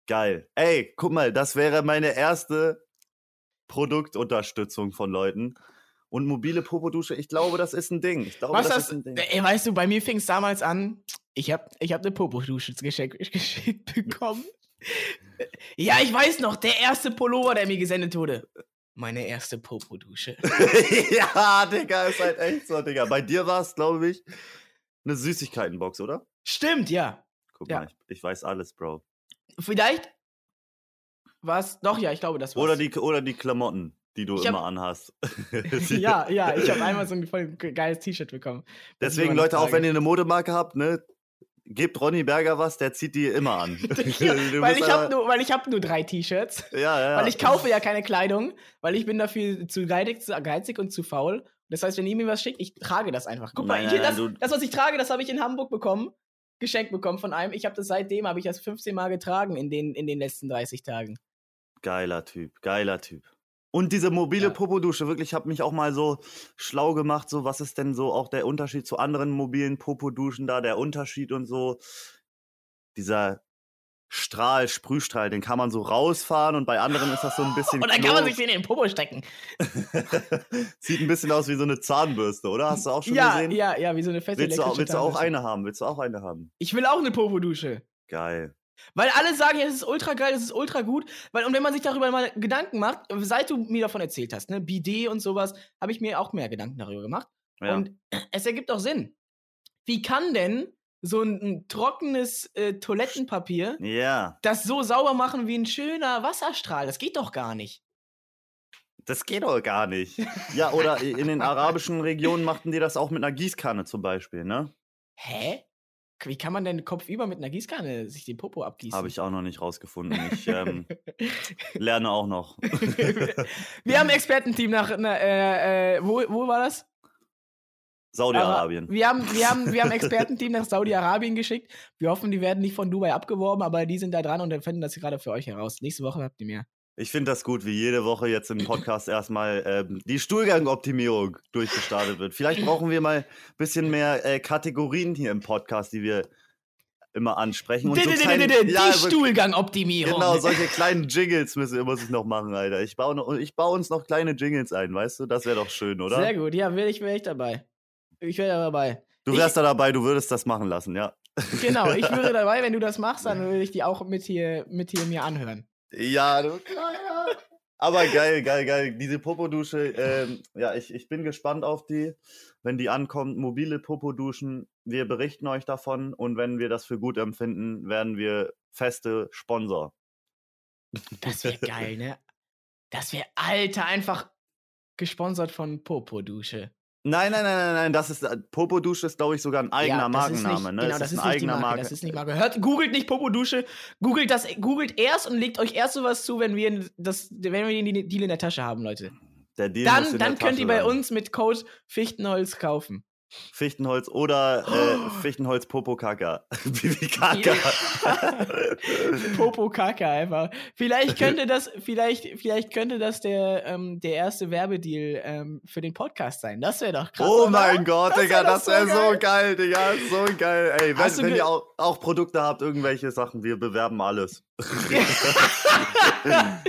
Geil. Ey, guck mal, das wäre meine erste Produktunterstützung von Leuten. Und mobile Popodusche, ich glaube, das ist ein Ding. Ich glaube, Was das das? ist ein Ding. Ey, weißt du, bei mir fing es damals an. Ich habe ich hab eine Popodusche geschenkt, geschickt bekommen. Ja, ich weiß noch, der erste Pullover, der mir gesendet wurde. Meine erste Popodusche. ja, Digga, ist halt echt so, Digga. Bei dir war es, glaube ich, eine Süßigkeitenbox, oder? Stimmt, ja. Guck Ja. mal, ich, ich weiß alles, Bro. Vielleicht was? Doch, ja, ich glaube, das war's. Oder die, oder die Klamotten, die du hab- immer anhast. ja, ja, ich habe einmal so ein voll ge- geiles T-Shirt bekommen. Deswegen, Leute, auch wenn ihr eine Modemarke habt, ne, gebt Ronny Berger was, der zieht die immer an. Ja, Du weil ich habe aber- nur, weil ich hab nur drei T-Shirts. ja, ja. Weil ich kaufe ja keine Kleidung, weil ich bin dafür zu geizig, zu geizig und zu faul. Das heißt, wenn ihr mir was schickt, ich trage das einfach. Guck Nein, mal, nein, das, nein, das, was ich trage, das habe ich in Hamburg bekommen. Geschenkt bekommen von einem. Ich habe das seitdem, habe ich das 15 Mal getragen in den, in den letzten 30 Tagen. Geiler Typ, geiler Typ. Und diese mobile Ja. Popodusche, wirklich, ich habe mich auch mal so schlau gemacht, so was ist denn so auch der Unterschied zu anderen mobilen Popoduschen da, der Unterschied und so. Dieser Strahl, Sprühstrahl, den kann man so rausfahren und bei anderen ist das so ein bisschen Und dann kann man sich den in den Popo stecken. Sieht ein bisschen aus wie so eine Zahnbürste, oder? Hast du auch schon Ja, gesehen? ja, ja, wie so eine feste Willst du, auch, willst du auch eine haben? Willst du auch eine haben? Ich will auch eine Popo-Dusche. Geil. Weil alle sagen, ja, das ist ultra geil, das ist ultra gut. Weil, und wenn man sich darüber mal Gedanken macht, seit du mir davon erzählt hast, ne, Bidet und sowas, habe ich mir auch mehr Gedanken darüber gemacht. Ja. Und es ergibt auch Sinn. Wie kann denn so ein, ein trockenes äh, Toilettenpapier ja, das so sauber machen wie ein schöner Wasserstrahl? Das geht doch gar nicht. das geht doch gar nicht. Ja, oder in den arabischen Regionen machten die das auch mit einer Gießkanne zum Beispiel, ne? Hä? Wie kann man denn kopfüber mit einer Gießkanne sich den Popo abgießen? Habe ich auch noch nicht rausgefunden. Ich ähm, lerne auch noch. Wir haben ein Expertenteam nach, na, äh, äh, wo, wo war das? Saudi-Arabien. Wir haben, wir haben, wir haben ein Expertenteam nach Saudi-Arabien geschickt. Wir hoffen, die werden nicht von Dubai abgeworben, aber die sind da dran und finden das gerade für euch heraus. Nächste Woche habt ihr mehr. Ich finde das gut, wie jede Woche jetzt im Podcast erstmal ähm, die Stuhlgangoptimierung durchgestartet wird. Vielleicht brauchen wir mal ein bisschen mehr äh, Kategorien hier im Podcast, die wir immer ansprechen. Und so kleine- Die Ja, Stuhlgangoptimierung. Genau, solche kleinen Jingles müssen, muss ich noch machen, Alter. Ich baue, noch, ich baue uns noch kleine Jingles ein, weißt du? Das wäre doch schön, oder? Sehr gut, ja, wäre ich, wär ich dabei. Ich wäre dabei. Du Ich- wärst da dabei, du würdest das machen lassen, ja. Genau, ich wäre dabei, wenn du das machst, dann würde ich die auch mit hier, mit hier mir anhören. Ja, du Kleiner. Aber geil, geil, geil. Diese Popodusche, ähm, ja, ich, ich bin gespannt auf die. Wenn die ankommt, mobile Popoduschen, wir berichten euch davon und wenn wir das für gut empfinden, werden wir feste Sponsor. Das wäre geil, ne? Das wäre, Alter, einfach gesponsert von Popo-Dusche. Nein, nein, nein, nein, nein, das ist, Popodusche ist, glaube ich, sogar ein eigener Ja, ist Markenname, nicht, ne? Genau, das ist, ein nicht die eigener Marke, Marke. Das ist nicht Marke. Hört, googelt nicht Popo-Dusche, googelt das, googelt erst und legt euch erst sowas zu, wenn wir das, wenn wir den Deal in der Tasche haben, Leute. Der Deal Dann, dann könnt ihr bei uns mit Code Fichtenholz kaufen. Fichtenholz oder äh, Fichtenholz Popokaka. Bibi Kaka. Popo Kaka einfach. Vielleicht könnte das, vielleicht, vielleicht könnte das der, ähm, der erste Werbedeal ähm, für den Podcast sein. Das wäre doch krass. Oh oder? mein Gott, Das Digga, wär das wäre so so geil, Digga, so geil. Ey, wenn, wenn ihr auch, auch Produkte habt, irgendwelche Sachen, wir bewerben alles.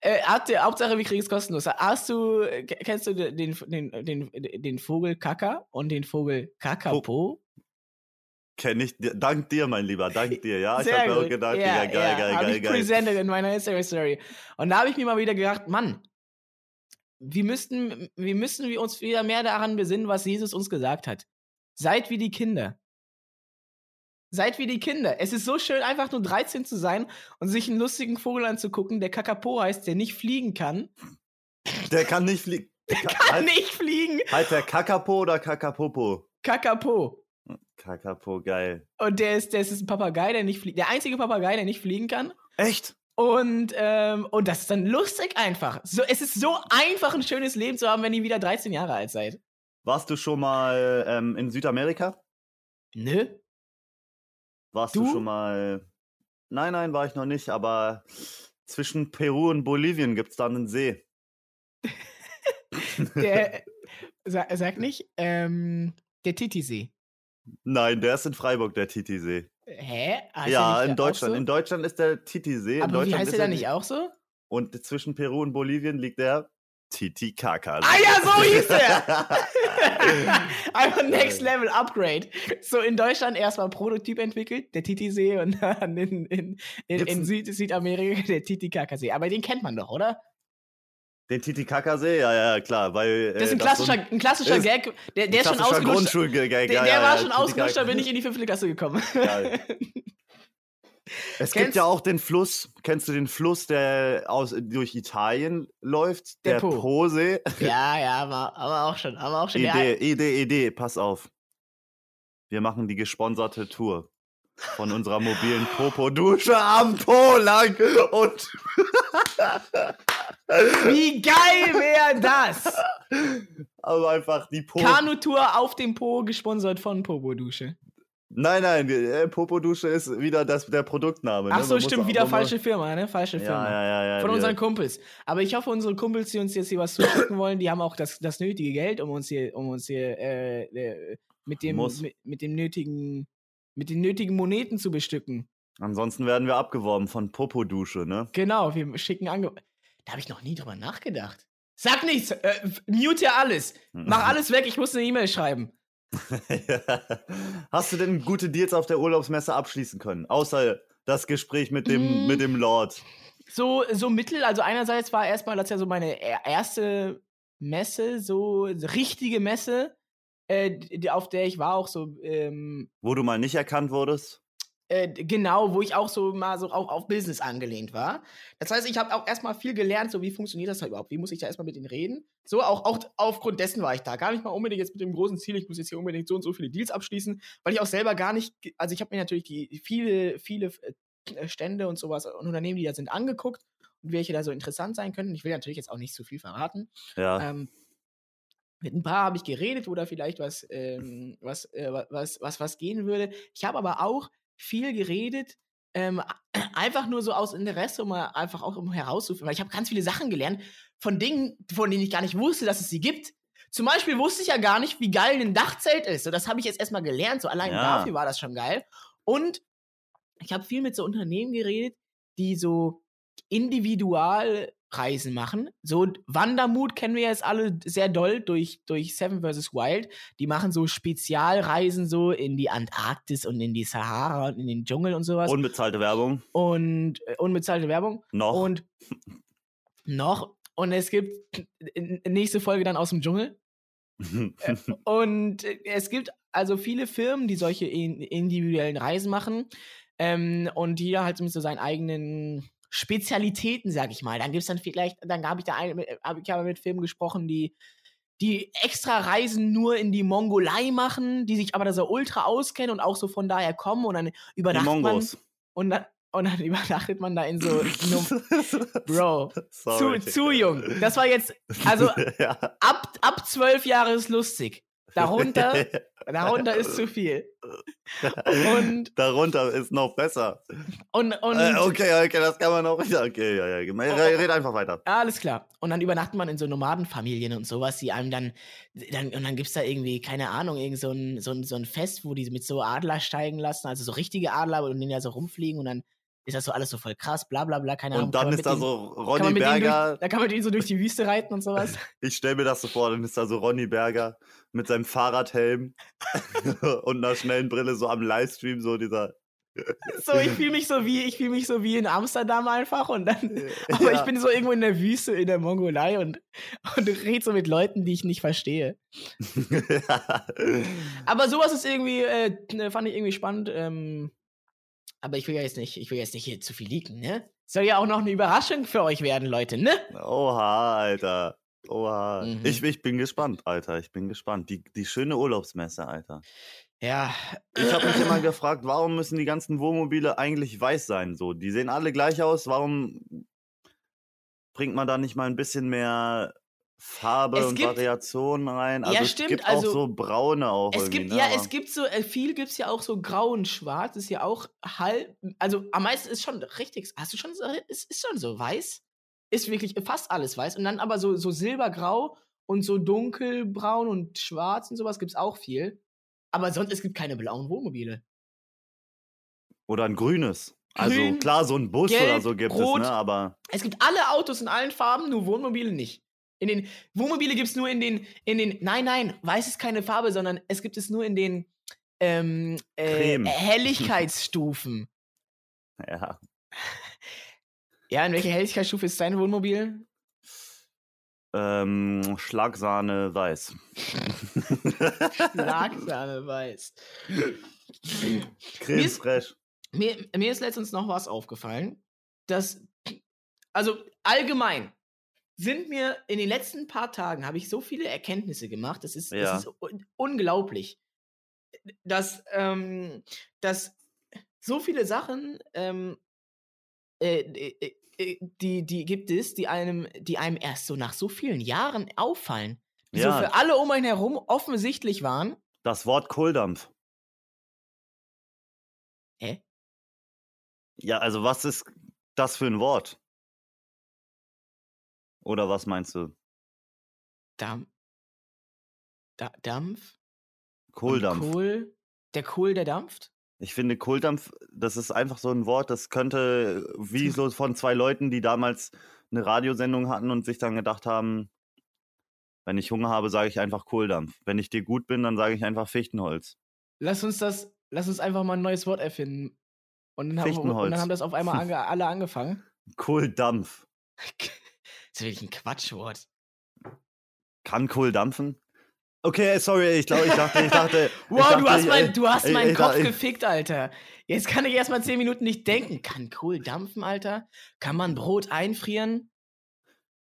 äh, Hauptsache, wir kriegen es kostenlos. Hast du, ke- kennst du den, den, den, den Vogel Kaka und den Vogel Kakapo? Kenn ich, dank dir, mein Lieber, dank dir, ja. Ich Sehr hab mir auch gedacht, ja, Digga, geil, ja, geil, hab geil, ich geil. in meiner Instagram Story. Und da habe ich mir mal wieder gedacht, Mann, wir müssten, wir müssen wir uns wieder mehr daran besinnen, was Jesus uns gesagt hat. Seid wie die Kinder. Seid wie die Kinder. Es ist so schön, einfach nur 13 zu sein und sich einen lustigen Vogel anzugucken, der Kakapo heißt, der nicht fliegen kann. Der kann nicht fliegen. Kann halt, nicht fliegen. halt der Kakapo oder Kakapopo? Kakapo. Kakapo, geil. Und der ist, der ist ein Papagei, der nicht fliegt. Der einzige Papagei, der nicht fliegen kann. Echt? Und, ähm, und das ist dann lustig einfach. So, es ist so einfach, ein schönes Leben zu haben, wenn ihr wieder 13 Jahre alt seid. Warst du schon mal ähm, in Südamerika? Nö? Warst Du? du schon mal. Nein, nein, war ich noch nicht, aber zwischen Peru und Bolivien gibt es da einen See. Der, sag, sag nicht, ähm, der Titisee. Nein, der ist in Freiburg, der Titisee. Hä? Heißt der ja, in Deutschland. So? In Deutschland ist der Titisee. in Aber wie heißt der da nicht auch so? Und zwischen Peru und Bolivien liegt der Titicaca. Ah ja, so hieß der! Einfach Next Level Upgrade. So in Deutschland erstmal ein Prototyp entwickelt, der Titisee, und dann in, in, in, in Süd Südamerika der Titicacasee. Aber den kennt man doch, oder? Den Titicaca-See? Ja, ja, klar. Weil, Das ist äh, ein klassischer, so ein klassischer ist Gag. Der, der ist schon ausgelutscht. Der, ja, der ja, war ja, schon ausgelutscht, da bin ich in die fünfte Klasse gekommen. Geil. Es Kennst- gibt ja auch den Fluss, kennst du den Fluss, der aus, durch Italien läuft? Der Der, Po. Po-See. ja, ja, aber, aber auch schon. Aber auch schon. Idee, Idee, Idee, pass auf. Wir machen die gesponserte Tour von unserer mobilen Popo-Dusche am Po lang und Wie geil wäre das? aber einfach die Po. Kanutour auf dem Po, gesponsert von Popo-Dusche. Nein, nein, äh, Popo-Dusche ist wieder das, der Produktname. ne? Ach so, Man stimmt, wieder falsche Firma, ne? Falsche Ja, Firma. ja, ja, ja. Von wir- unseren Kumpels. Aber ich hoffe, unsere Kumpels, die uns jetzt hier was zuschicken wollen, die haben auch das, das nötige Geld, um uns hier, um uns hier äh, äh, mit, dem, mit, mit dem nötigen, mit den nötigen Moneten zu bestücken. Ansonsten werden wir abgeworben von Popo-Dusche, ne? Genau, wir schicken Ange. Da habe ich noch nie drüber nachgedacht. Sag nichts, äh, mute alles. Mach alles weg, ich muss eine E-Mail schreiben. Hast du denn gute Deals auf der Urlaubsmesse abschließen können? Außer das Gespräch mit dem, Mm. mit dem Lord. So, so mittel, also einerseits war erstmal das ja so meine erste Messe, so richtige Messe, äh, auf der ich war auch so, ähm, Wo du mal nicht erkannt wurdest? Äh, genau, wo ich auch so mal so auch auf Business angelehnt war. Das heißt, ich habe auch erstmal viel gelernt, so wie funktioniert das da überhaupt? Wie muss ich da erstmal mit denen reden? So, auch, auch aufgrund dessen war ich da. Gar nicht mal unbedingt jetzt mit dem großen Ziel, ich muss jetzt hier unbedingt so und so viele Deals abschließen, weil ich auch selber gar nicht, also ich habe mir natürlich die viele, viele äh, Stände und sowas und Unternehmen, die da sind, angeguckt und welche da so interessant sein könnten. Ich will natürlich jetzt auch nicht zu viel verraten. Ja. Ähm, Mit ein paar habe ich geredet, wo da vielleicht was, ähm, was, äh, wa- was, was, was gehen würde. Ich habe aber auch viel geredet, ähm, einfach nur so aus Interesse, um mal einfach auch um herauszufinden, weil ich habe ganz viele Sachen gelernt von Dingen, von denen ich gar nicht wusste, dass es sie gibt. Zum Beispiel wusste ich ja gar nicht, wie geil ein Dachzelt ist. So, das habe ich jetzt erstmal gelernt. So allein Ja. dafür war das schon geil. Und ich habe viel mit so Unternehmen geredet, die so Individualreisen machen. So Wandermut kennen wir jetzt alle sehr doll durch, durch Seven vs. Wild. Die machen so Spezialreisen so in die Antarktis und in die Sahara und in den Dschungel und sowas. Unbezahlte Werbung. und äh, unbezahlte Werbung. Noch. Und noch. Und es gibt nächste Folge dann aus dem Dschungel. Und äh, es gibt also viele Firmen, die solche in, individuellen Reisen machen. Ähm, und jeder halt so seinen eigenen Spezialitäten, sag ich mal. Dann gibt es dann vielleicht, dann habe ich da eine, hab ich aber mit Firmen gesprochen, die die extra Reisen nur in die Mongolei machen, die sich aber da so ultra auskennen und auch so von daher kommen und dann Die übernachtet man und dann, und dann übernachtet man da in so Bro, Sorry. zu, zu jung. Das war jetzt, also ja. ab, ab zwölf Jahre ist lustig. Darunter, darunter ist zu viel. Und, Darunter ist noch besser. und, und äh, okay, okay, das kann man auch. Ja, okay, ja, ja. Red, einfach weiter. Alles klar. Und dann übernachtet man in so Nomadenfamilien und sowas, die einem dann, dann und dann gibt's da irgendwie, keine Ahnung, irgend so ein, so, ein, so ein Fest, wo die mit so Adler steigen lassen, also so richtige Adler und denen ja so rumfliegen und dann ist das so alles so voll krass, bla bla bla, keine Ahnung. Und dann ist da so Ronny Berger. Durch, da kann man ihnen so durch die Wüste reiten und sowas. Ich stelle mir das so vor, dann ist da so Ronny Berger mit seinem Fahrradhelm und einer schnellen Brille so am Livestream, so dieser. So, ich fühle mich so wie, ich fühle mich so wie in Amsterdam einfach und dann, aber ich Ja. bin so irgendwo in der Wüste in der Mongolei und, und rede so mit Leuten, die ich nicht verstehe. Aber sowas ist irgendwie, äh, ne, fand ich irgendwie spannend. Ähm, aber ich will ja jetzt nicht, ich will jetzt nicht hier zu viel leaken, ne? Soll ja auch noch eine Überraschung für euch werden, Leute, ne? Oha, Alter. Oha. Mhm. Ich, ich bin gespannt, Alter. Ich bin gespannt. Die, die schöne Urlaubsmesse, Alter. Ja. Ich habe mich immer gefragt, warum müssen die ganzen Wohnmobile eigentlich weiß sein? So, die sehen alle gleich aus. Warum bringt man da nicht mal ein bisschen mehr Farbe Es und gibt- Variationen rein? Ja, Also es stimmt, gibt also auch so braune auch Es gibt, ne? ja, es gibt so, äh, viel gibt's ja auch so grau und schwarz, ist ja auch halb, also am meisten ist schon richtig, hast du schon, so- es ist schon so weiß, ist wirklich fast alles weiß und dann aber so, so silbergrau und so dunkelbraun und schwarz und sowas gibt's auch viel, aber sonst, es gibt keine blauen Wohnmobile. Oder ein grünes. Also Grün, klar, so ein Bus oder gelb, so gibt rot. es, ne? Aber Es gibt alle Autos in allen Farben, nur Wohnmobile nicht. In den Wohnmobile gibt's nur in den, in den, nein, nein, weiß ist keine Farbe, sondern es gibt es nur in den ähm, äh. Helligkeitsstufen. ja. Ja, in welcher Helligkeitsstufe ist dein Wohnmobil? Ähm, Schlagsahne weiß. Schlagsahne weiß. Creme Mir ist- fraiche. Mir, mir ist letztens noch was aufgefallen, dass, also allgemein, sind mir in den letzten paar Tagen, habe ich so viele Erkenntnisse gemacht, das ist, Ja. das ist un unglaublich, dass, ähm, dass so viele Sachen, ähm, äh, äh, äh, die, die gibt es, die einem, die einem erst so nach so vielen Jahren auffallen, die Ja. so für alle um einen herum offensichtlich waren. Das Wort Kohldampf. Hä? Ja, also was ist das für ein Wort? Oder was meinst du? Dampf. Da, Dampf? Und Kohldampf. Kohl, der Kohl, der dampft? Ich finde Kohldampf, das ist einfach so ein Wort, das könnte wie so von zwei Leuten, die damals eine Radiosendung hatten und sich dann gedacht haben, wenn ich Hunger habe, sage ich einfach Kohldampf. Wenn ich dir gut bin, dann sage ich einfach Fichtenholz. Lass uns das, lass uns einfach mal ein neues Wort erfinden. Und dann haben, und dann haben das auf einmal ange, alle angefangen. Kohldampf. Das ist wirklich ein Quatschwort. Kann Kohl dampfen? Okay, sorry, ich glaube, ich dachte, ich dachte. Wow, ich dachte, du hast, mein, du hast ich- meinen ich Kopf dachte- gefickt, Alter. Jetzt kann ich erstmal zehn Minuten nicht denken. Kann Kohl dampfen, Alter? Kann man Brot einfrieren?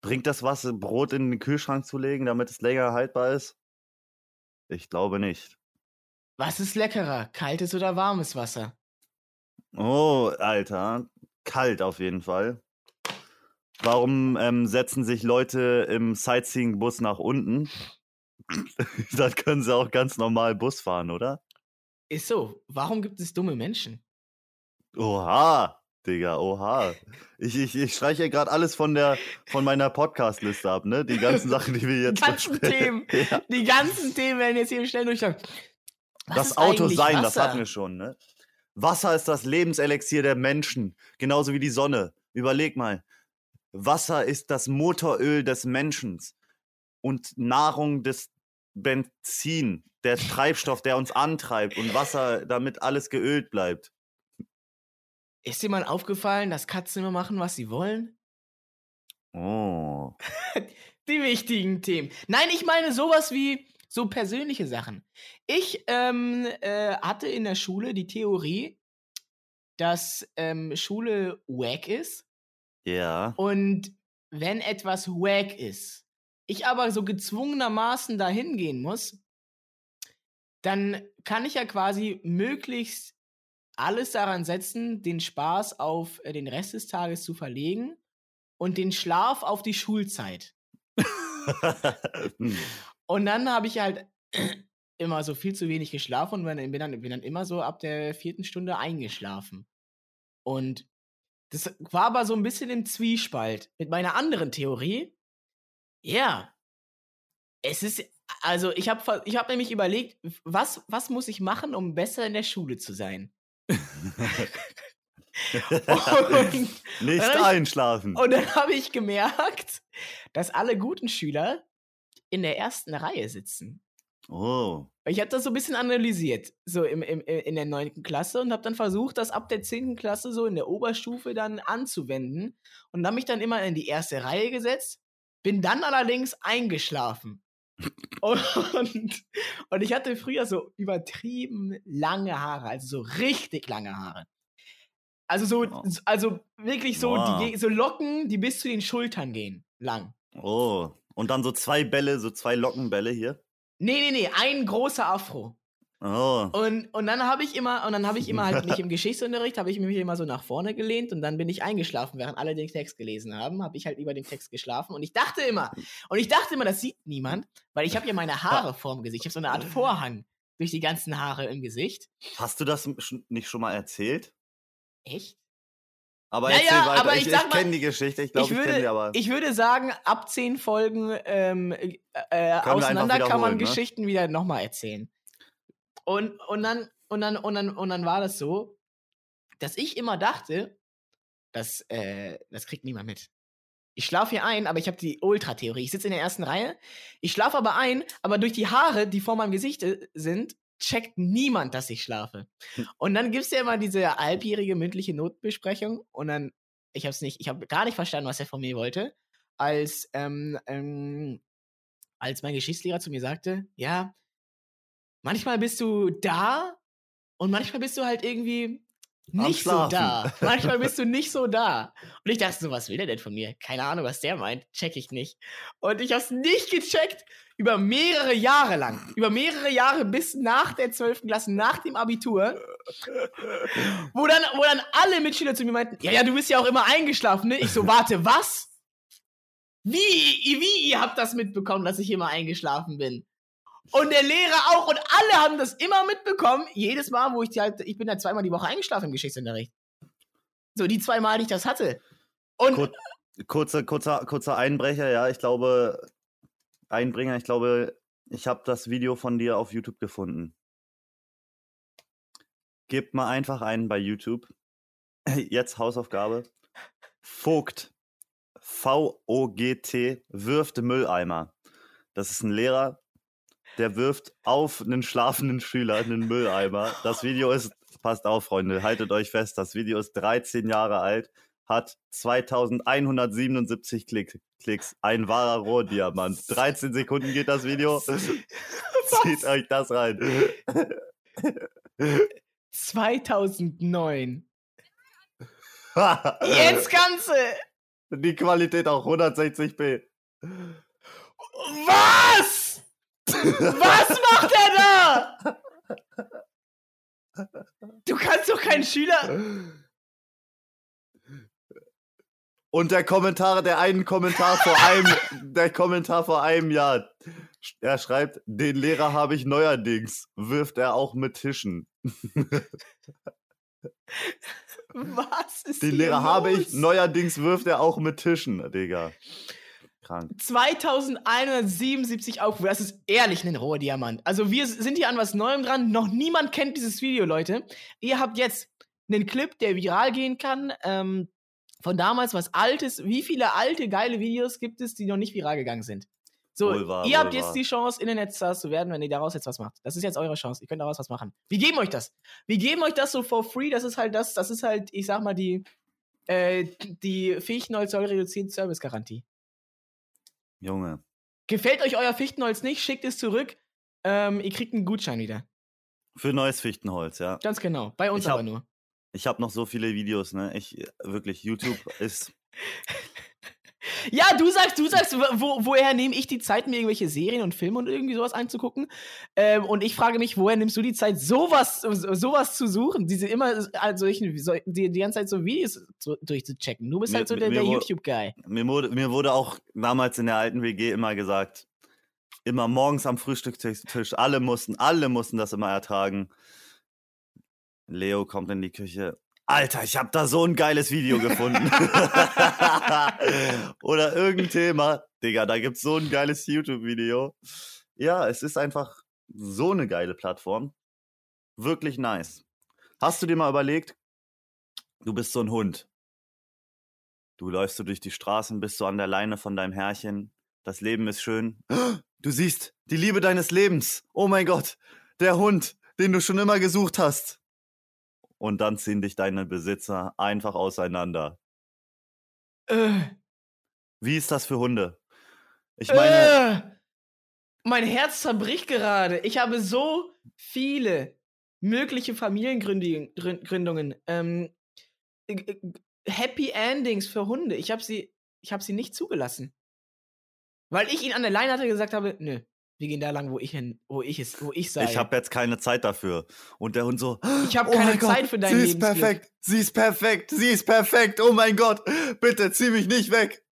Bringt das was, Brot in den Kühlschrank zu legen, damit es länger haltbar ist? Ich glaube nicht. Was ist leckerer? Kaltes oder warmes Wasser? Oh, Alter. Kalt auf jeden Fall. Warum ähm, setzen sich Leute im Sightseeing-Bus nach unten? Dann können sie auch ganz normal Bus fahren, oder? Ist so. Warum gibt es dumme Menschen? Oha, Digga, oha. Ich, ich, ich streiche gerade alles von, der, von meiner Podcast-Liste ab, ne? Die ganzen Sachen, die wir Die jetzt ganzen besprechen. Themen, Ja. die ganzen Themen werden jetzt hier schnell durchschauen. Das Auto sein, das Wasser? hatten wir schon, ne? Wasser ist das Lebenselixier der Menschen, genauso wie die Sonne. Überleg mal. Wasser ist das Motoröl des Menschen und Nahrung des Benzin, der Treibstoff, der uns antreibt und Wasser, damit alles geölt bleibt. Ist dir mal aufgefallen, dass Katzen immer machen, was sie wollen? Oh. Die wichtigen Themen. Nein, ich meine sowas wie so persönliche Sachen. Ich ähm, äh, hatte in der Schule die Theorie, dass ähm, Schule wack ist Ja. und wenn etwas wack ist, ich aber so gezwungenermaßen dahin gehen muss, dann kann ich ja quasi möglichst alles daran setzen, den Spaß auf äh, den Rest des Tages zu verlegen und den Schlaf auf die Schulzeit. Hm. Und dann habe ich halt immer so viel zu wenig geschlafen und bin dann, bin dann immer so ab der vierten Stunde eingeschlafen. Und das war aber so ein bisschen im Zwiespalt mit meiner anderen Theorie. Ja, es ist, also ich habe ich hab nämlich überlegt, was, was muss ich machen, um besser in der Schule zu sein? Und, Nicht Dann hab ich- einschlafen. und dann habe ich gemerkt, dass alle guten Schüler in der ersten Reihe sitzen. Oh. Ich habe das so ein bisschen analysiert, so im, im, in der neunten Klasse und habe dann versucht, das ab der zehnten Klasse so in der Oberstufe dann anzuwenden und habe mich dann immer in die erste Reihe gesetzt, bin dann allerdings eingeschlafen. Und, und ich hatte früher so übertrieben lange Haare, also so richtig lange Haare. Also so, Wow. also wirklich so, Wow. die, so Locken, die bis zu den Schultern gehen, lang. Oh. Und dann so zwei Bälle, so zwei Lockenbälle hier. Nee, nee, nee, ein großer Afro. Oh. Und, und dann habe ich immer, und dann habe ich immer halt nicht im Geschichtsunterricht, habe ich mich immer so nach vorne gelehnt und dann bin ich eingeschlafen, während alle den Text gelesen haben, habe ich halt über den Text geschlafen und ich dachte immer, und ich dachte immer, das sieht niemand, weil ich habe ja meine Haare vorm Gesicht, ich habe so eine Art Vorhang durch die ganzen Haare im Gesicht. Hast du das nicht schon mal erzählt? Echt? Aber Naja, weiter. aber ich ich ich, kenne die Geschichte. Ich glaube, ich ich, würde, kenne die aber. ich würde sagen, ab zehn Folgen ähm, äh, einfach auseinander kann man ne? Geschichten wieder nochmal erzählen. Und, und, dann, und, dann, und, dann, und dann war das so, dass ich immer dachte, dass, äh, das kriegt niemand mit. Ich schlafe hier ein, aber ich habe die Ultra-Theorie. Ich sitze in der ersten Reihe, ich schlafe aber ein, aber durch die Haare, die vor meinem Gesicht äh, sind, checkt niemand, dass ich schlafe. Hm. Und dann gibt es ja immer diese halbjährige mündliche Notbesprechung und dann, ich habe es nicht, ich habe gar nicht verstanden, was er von mir wollte, als, ähm, ähm, als mein Geschichtslehrer zu mir sagte, ja, manchmal bist du da und manchmal bist du halt irgendwie nicht so da. Manchmal bist du nicht so da. Und ich dachte so, was will der denn von mir? Keine Ahnung, was der meint. Check ich nicht. Und ich hab's nicht gecheckt. Über mehrere Jahre lang. Über mehrere Jahre bis nach der 12. Klasse, nach dem Abitur. Wo dann, wo dann alle Mitschüler zu mir meinten, ja, ja, du bist ja auch immer eingeschlafen, ne? Ich so, warte, was? Wie, wie ihr habt das mitbekommen, dass ich immer eingeschlafen bin? Und der Lehrer auch und alle haben das immer mitbekommen. Jedes Mal, wo ich die halt, ich bin ja zweimal die Woche eingeschlafen im Geschichtsunterricht. So, die zwei Mal, die ich das hatte. Und Kur kurzer, kurzer, kurzer Einbrecher, ja. Ich glaube, Einbringer, ich glaube, ich habe das Video von dir auf YouTube gefunden. Gebt mal einfach einen bei YouTube. Jetzt Hausaufgabe. Vogt. V-O-G-T wirft Mülleimer. Das ist ein Lehrer, der wirft auf einen schlafenden Schüler einen Mülleimer. Das Video ist, passt auf, Freunde, haltet euch fest, das Video ist 13 Jahre alt, hat 2177 Klick, Klicks. Ein wahrer Rohdiamant. 13 Sekunden geht das Video. Zieht euch das rein. 2009. Jetzt Ganze. Die Qualität auch 160p. Was? Was macht er da? Du kannst doch keinen Schüler. Und der Kommentar, der einen Kommentar vor einem, der Kommentar vor einem Jahr. Er schreibt, den Lehrer habe ich neuerdings. Wirft er auch mit Tischen. Was ist Den Lehrer habe ich neuerdings wirft er auch mit Tischen, Digga. Krank. 2177 Aufrufe. Das ist ehrlich ein roher Diamant. Also wir sind hier an was Neuem dran. Noch niemand kennt dieses Video, Leute. Ihr habt jetzt einen Clip, der viral gehen kann. Ähm, von damals was Altes. Wie viele alte, geile Videos gibt es, die noch nicht viral gegangen sind? So, Wohl wahr, ihr habt jetzt die Chance, Internetstars zu werden, wenn ihr daraus jetzt was macht. Das ist jetzt eure Chance. Ihr könnt daraus was machen. Wir geben euch das. Wir geben euch das so for free. Das ist halt das, das ist halt, ich sag mal, die, äh, die Fichtenholz soll reduzierte Servicegarantie. Junge. Gefällt euch euer Fichtenholz nicht, schickt es zurück. Ähm, ihr kriegt einen Gutschein wieder. Für neues Fichtenholz, ja. Ganz genau. Bei uns Ich hab- aber nur. Ich habe noch so viele Videos, ne? Ich, wirklich, YouTube ist. Ja, du sagst, du sagst, wo, woher nehme ich die Zeit, mir irgendwelche Serien und Filme und irgendwie sowas anzugucken? Ähm, und ich frage mich, woher nimmst du die Zeit, sowas, so- sowas zu suchen? Diese immer, also ich, so, die, die ganze Zeit so Videos zu, durchzuchecken. Du bist Mir- halt so der, der YouTube-Guy. Mir wurde, mir wurde auch damals in der alten WG immer gesagt, immer morgens am Frühstückstisch, alle mussten, alle mussten das immer ertragen. Leo kommt in die Küche. Alter, ich habe da so ein geiles Video gefunden. Oder irgendein Thema. Digga, da gibt's so ein geiles YouTube-Video. Ja, es ist einfach so eine geile Plattform. Wirklich nice. Hast du dir mal überlegt, du bist so ein Hund. Du läufst so durch die Straßen, bist so an der Leine von deinem Herrchen. Das Leben ist schön. Du siehst die Liebe deines Lebens. Oh mein Gott, der Hund, den du schon immer gesucht hast. Und dann ziehen dich deine Besitzer einfach auseinander. Äh, Wie ist das für Hunde? Ich meine, äh, mein Herz zerbricht gerade. Ich habe so viele mögliche Familiengründungen, Grün- Gründungen, ähm, äh, äh, Happy Endings für Hunde. Ich habe sie, ich habe sie nicht zugelassen, weil ich ihn an der Leine hatte und gesagt habe, nö, wir gehen da lang, wo ich hin, wo ich es, wo ich sei. ich habe jetzt keine Zeit dafür. Und der Hund so, Ich hab "Oh keine Gott, Zeit für dein Sie ist Lebensglück." perfekt, sie ist perfekt, sie ist perfekt. Oh mein Gott, bitte zieh mich nicht weg.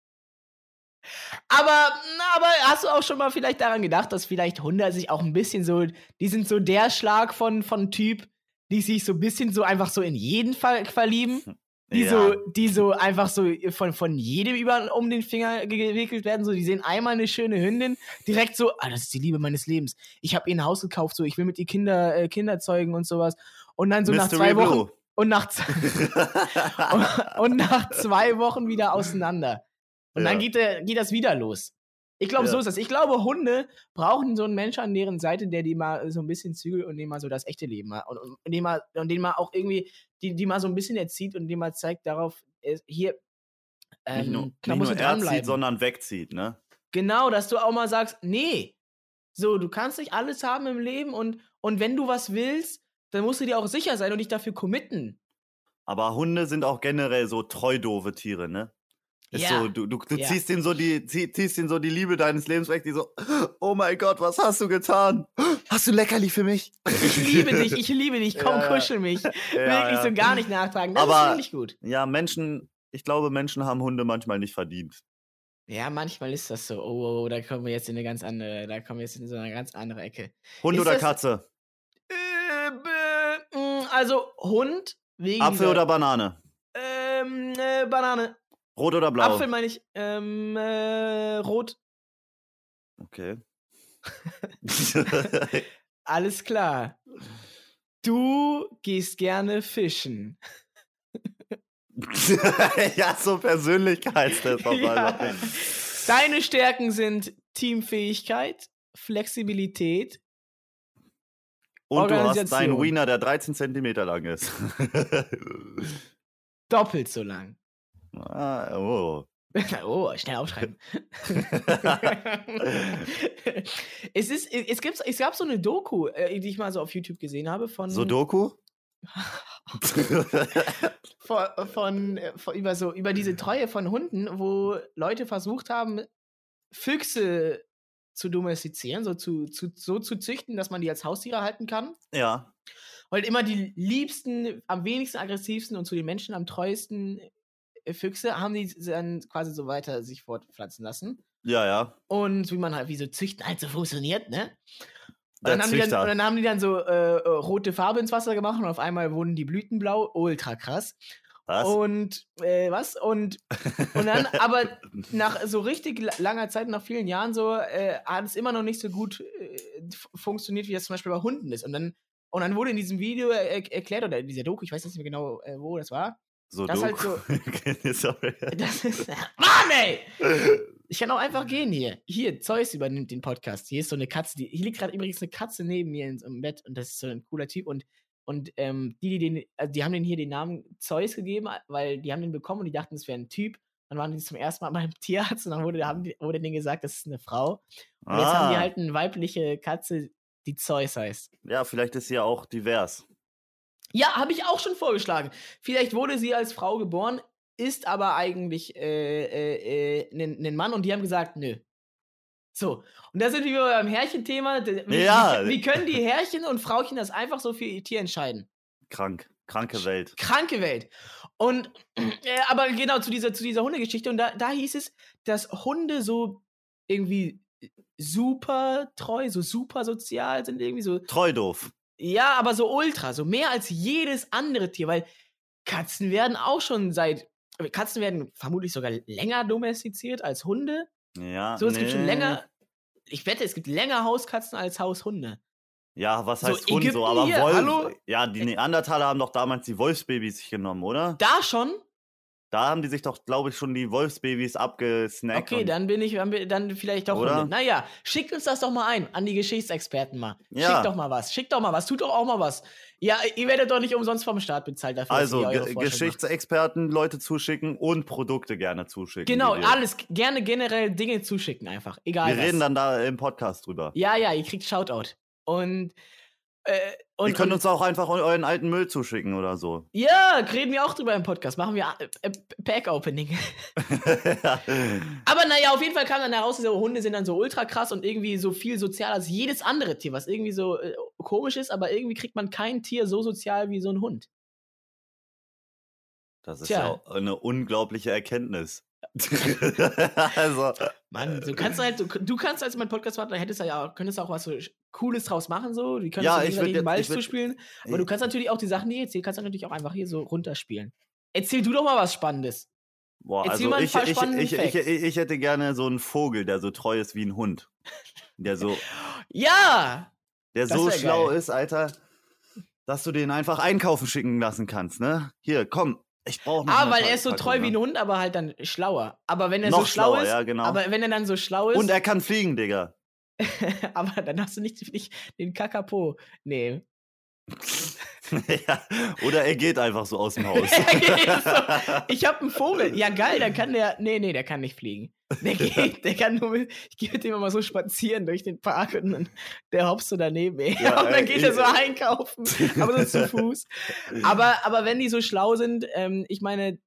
Aber, aber hast du auch schon mal vielleicht daran gedacht, dass vielleicht Hunde sich auch ein bisschen so, die sind so der Schlag von, von Typ, die sich so ein bisschen so einfach so in jeden Fall verlieben, die Ja. so, die so einfach so von, von jedem über um den Finger gewickelt werden, so, die sehen einmal eine schöne Hündin, direkt so, ah, das ist die Liebe meines Lebens. Ich habe ihr ein Haus gekauft, so, ich will mit ihr Kinder, äh, Kinder zeugen und sowas. Und dann so nach Mystery zwei Wochen, Blue. und nach, und, und nach zwei Wochen wieder auseinander. Und dann Ja. geht, der, geht das wieder los. Ich glaube, Ja. so ist das. Ich glaube, Hunde brauchen so einen Menschen an deren Seite, der die mal so ein bisschen zügelt und dem mal so das echte Leben mal und, und, dem mal und den mal auch irgendwie, die, die mal so ein bisschen erzieht und dem mal zeigt darauf, äh, hier, ähm, nicht nur, da nicht nur erzieht, sondern wegzieht, ne? Genau, dass du auch mal sagst, nee, so, du kannst nicht alles haben im Leben und, und wenn du was willst, dann musst du dir auch sicher sein und dich dafür committen. Aber Hunde sind auch generell so treu doofe Tiere, ne? Ist Ja. so, du, du, du Ja. ziehst ihm so die, zieh, ziehst ihm so die Liebe deines Lebens weg, die so, oh mein Gott, was hast du getan? Hast du Leckerli für mich? Ich liebe dich, ich liebe dich, komm, Ja, kuschel mich. Wirklich so gar nicht nachtragen. Das ist Aber- wirklich gut. Ja, Menschen, ich glaube, Menschen haben Hunde manchmal nicht verdient. Ja, manchmal ist das so. Oh, oh, oh, da kommen wir jetzt in eine ganz andere, da kommen wir jetzt in so eine ganz andere Ecke. Hund Ist oder das- Katze? Äh, also Hund wegen Apfel oder Banane? ähm, äh, Banane. Rot oder blau? Apfel meine ich. Ähm, äh, rot. Okay. Alles klar. Du gehst gerne fischen. ja, so Persönlichkeitstest auf Ja. Deine Stärken sind Teamfähigkeit, Flexibilität. Und du hast deinen Wiener, der 13 Zentimeter lang ist. Doppelt so lang. Ah, oh. Oh, schnell aufschreiben. es, ist, es, gibt, es gab so eine Doku, äh, die ich mal so auf YouTube gesehen habe von, Sudoku? von, von, äh, von über, so, über diese Treue von Hunden, wo Leute versucht haben, Füchse zu domestizieren, so zu, zu, so zu züchten, dass man die als Haustiere halten kann. ja. Und immer die liebsten, am wenigsten aggressivsten und zu den Menschen am treuesten Füchse haben die dann quasi so weiter sich fortpflanzen lassen. Ja, ja. und wie man halt, wie so Züchten halt so funktioniert, ne? Und dann, haben die dann, und dann haben die dann so äh, äh, rote Farbe ins Wasser gemacht und auf einmal wurden die Blüten blau. Ultra krass. Was? Und äh, was? Und, und dann, aber nach so richtig la- langer Zeit, nach vielen Jahren so, äh, hat es immer noch nicht so gut äh, funktioniert, wie das zum Beispiel bei Hunden ist. Und dann, und dann wurde in diesem Video er erklärt, oder in dieser Doku, ich weiß jetzt nicht mehr genau, äh, wo das war. So das du. halt so- Sorry. Das ist. Mann, ey! Ich kann auch einfach gehen hier. Hier, Zeus übernimmt den Podcast. Hier ist so eine Katze. Die, hier liegt gerade übrigens eine Katze neben mir im Bett und das ist so ein cooler Typ. Und, und ähm, die, die den, also die haben den hier den Namen Zeus gegeben, weil die haben den bekommen und die dachten, es wäre ein Typ. Dann waren die zum ersten Mal beim Tierarzt und dann wurde, haben die, wurde denen gesagt, das ist eine Frau. Und jetzt haben die Ah, halt eine weibliche Katze, die Zeus heißt. ja, vielleicht ist sie ja auch divers. Ja, habe ich auch schon vorgeschlagen. Vielleicht wurde sie als Frau geboren, ist aber eigentlich äh, äh, äh, ein ein Mann und die haben gesagt, nö. So, und da sind wir beim Wie, Ja. wie, wie können die Härchen und Frauchen das einfach so für ihr Tier entscheiden? Krank. Kranke Welt. Kranke Welt. Und, äh, aber genau zu dieser, zu dieser Hundegeschichte. Und da, da hieß es, dass Hunde so irgendwie super treu, so super sozial sind, irgendwie so Treu doof. Ja, aber so ultra, so mehr als jedes andere Tier, weil Katzen werden auch schon seit. Katzen werden vermutlich sogar länger domestiziert als Hunde. Ja. So, es gibt schon nee. länger. Ich wette, es gibt länger Hauskatzen als Haushunde. Ja, was So, heißt Hund Ägypten so? Aber Wolf. hallo? Ja, die Neandertaler haben doch damals die Wolfsbabys sich genommen, oder? Da schon? Da haben die sich doch, glaube ich, schon die Wolfsbabys abgesnackt. Okay, dann bin ich dann, vielleicht doch Oder? Naja, schickt uns das doch mal ein an die Geschichtsexperten mal. Ja. Schickt doch mal was. Schickt doch mal was. Tut doch auch mal was. Ja, ihr werdet doch nicht umsonst vom Staat bezahlt dafür. Also, ihr eure Ge Forschung macht. Geschichtsexperten Leute zuschicken und Produkte gerne zuschicken. Genau, alles gerne generell Dinge zuschicken einfach. Egal. Wir was. reden dann da im Podcast drüber. Ja, ja, ihr kriegt Shoutout. Und, äh, und, Ihr könnt uns auch einfach eu- euren alten Müll zuschicken oder so. ja, reden wir auch drüber im Podcast. Machen wir äh, äh, Pack-Opening. Aber naja, auf jeden Fall kam dann heraus, diese Hunde sind dann so ultra krass und irgendwie so viel sozialer als jedes andere Tier, was irgendwie so äh, komisch ist, aber irgendwie kriegt man kein Tier so sozial wie so ein Hund. Das ist Tja. ja eine unglaubliche Erkenntnis. Also, Mann, du kannst halt, du, du kannst als mein Podcastpartner hättest ja auch, könntest auch was so Cooles draus machen, so. Die können Ja, jetzt- Ball ich würd- zuspielen. Aber du kannst natürlich auch die Sachen, die ich erzähle, kannst du natürlich auch einfach hier so runterspielen. Erzähl du doch mal was Spannendes. boah, Erzähl also ich, ich, ich, ich, hätte gerne so einen Vogel, der so treu ist wie ein Hund. Der so, Ja! der so schlau geil. ist, Alter, dass du den einfach einkaufen schicken lassen kannst, ne? Hier, komm, ich brauche Ah, weil er ist so Packung, treu wie ein ne? Hund, aber halt dann schlauer. Aber wenn er Noch so schlau schlauer, ist, ja, genau. aber wenn er dann so schlau ist, Und er kann fliegen, Digga. aber dann hast du nicht, nicht den Kakapo. Nee. ja, oder er geht einfach so aus dem Haus. So. Ich hab einen Vogel. Ja, geil, dann kann der. Nee, nee, der kann nicht fliegen. Der geht, der kann nur mit. Ich gehe mit dem immer so spazieren durch den Park und dann, der hoppst so daneben. Ja, und dann geht er so einkaufen. Aber so zu Fuß. Aber, aber wenn die so schlau sind, ähm, ich meine,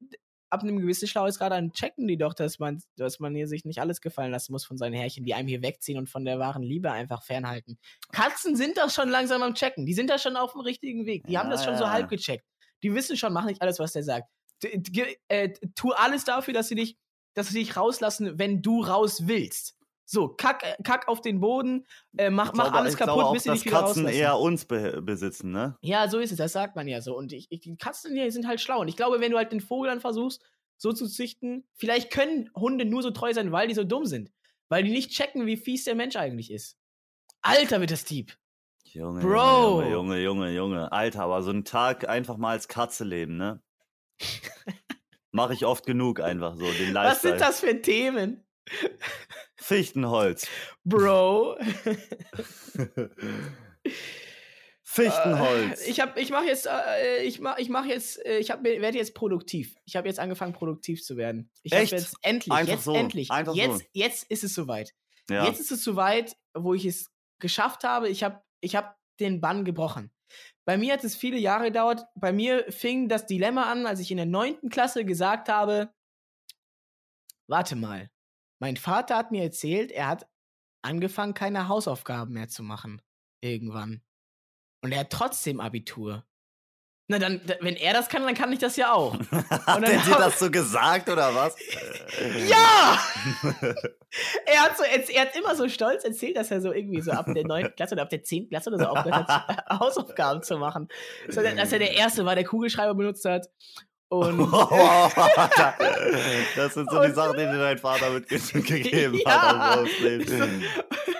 ab einem gewissen Schlauheitsgrad dann checken die doch, dass man, dass man hier sich nicht alles gefallen lassen muss von seinen Härchen, die einem hier wegziehen und von der wahren Liebe einfach fernhalten. Katzen sind das schon langsam am Checken. Die sind da schon auf dem richtigen Weg. Die haben das Ja, schon so ja. halb gecheckt. Die wissen schon, mach nicht alles, was der sagt. Äh, tu alles dafür, dass sie dich, dass sie dich rauslassen, wenn du raus willst. So, kack, kack auf den Boden, äh, mach, mach glaube- alles kaputt, auch, bis sie dich wieder Katzen rauslassen. eher uns be besitzen, ne? Ja, so ist es, das sagt man ja so. Und ich, ich, die Katzen hier sind halt schlau. Und ich glaube, wenn du halt den Vogel dann versuchst, so zu züchten, vielleicht können Hunde nur so treu sein, weil die so dumm sind. Weil die nicht checken, wie fies der Mensch eigentlich ist. Alter, wird das Dieb. Junge, Bro. Junge, Junge, Junge, Junge. Alter, aber so einen Tag einfach mal als Katze leben, ne? Mache ich oft genug einfach so, den Lifestyle. Was sind das für Themen? Fichtenholz. Bro. Fichtenholz. Ich hab, ich mache jetzt, äh, ich mach, ich mach jetzt, äh, ich hab, werde jetzt produktiv. Ich habe jetzt angefangen, produktiv zu werden. Ich Echt? jetzt endlich, Einfach jetzt so, endlich, einfach jetzt, so. jetzt ist es soweit. ja. Jetzt ist es soweit, wo ich es geschafft habe. Ich habe ich hab den Bann gebrochen. Bei mir hat es viele Jahre gedauert. Bei mir fing das Dilemma an, als ich in der neunten Klasse gesagt habe, warte mal, mein Vater hat mir erzählt, er hat angefangen, keine Hausaufgaben mehr zu machen. Irgendwann. Und er hat trotzdem Abitur. Na dann, da- wenn er das kann, dann kann ich das ja auch. Hat er dir das so gesagt oder was? Ja! er, hat so, er, er hat immer so stolz erzählt, dass er so irgendwie so ab der 9. Klasse oder ab der 10. Klasse oder so aufgehört hat, Hausaufgaben zu machen. So, dass er der Erste war, der Kugelschreiber benutzt hat. Und das sind so die Sachen, die dir dein Vater mitgegeben Ja. hat.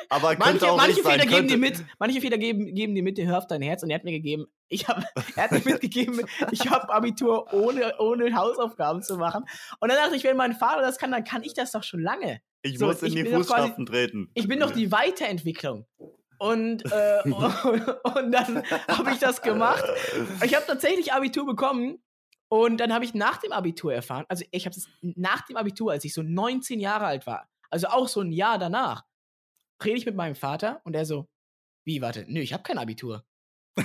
Aber manche, auch manche nicht sein. Fehler geben könnte- dir mit, manche Fehler geben, geben dir mit, hör auf dein Herz. Und er hat mir gegeben, ich hab, er hat mir mitgegeben, ich habe Abitur ohne, ohne Hausaufgaben zu machen. Und dann dachte ich, wenn mein Vater das kann, dann kann ich das doch schon lange. Ich so, muss in ich die Fußstapfen treten. Ich bin doch die Weiterentwicklung. Und, äh, und, und dann habe ich das gemacht. Ich habe tatsächlich Abitur bekommen. Und dann habe ich nach dem Abitur erfahren, also ich habe es nach dem Abitur, als ich so 19 Jahre alt war, also auch so ein Jahr danach, rede ich mit meinem Vater und er so, wie, warte, nö, ich habe kein Abitur.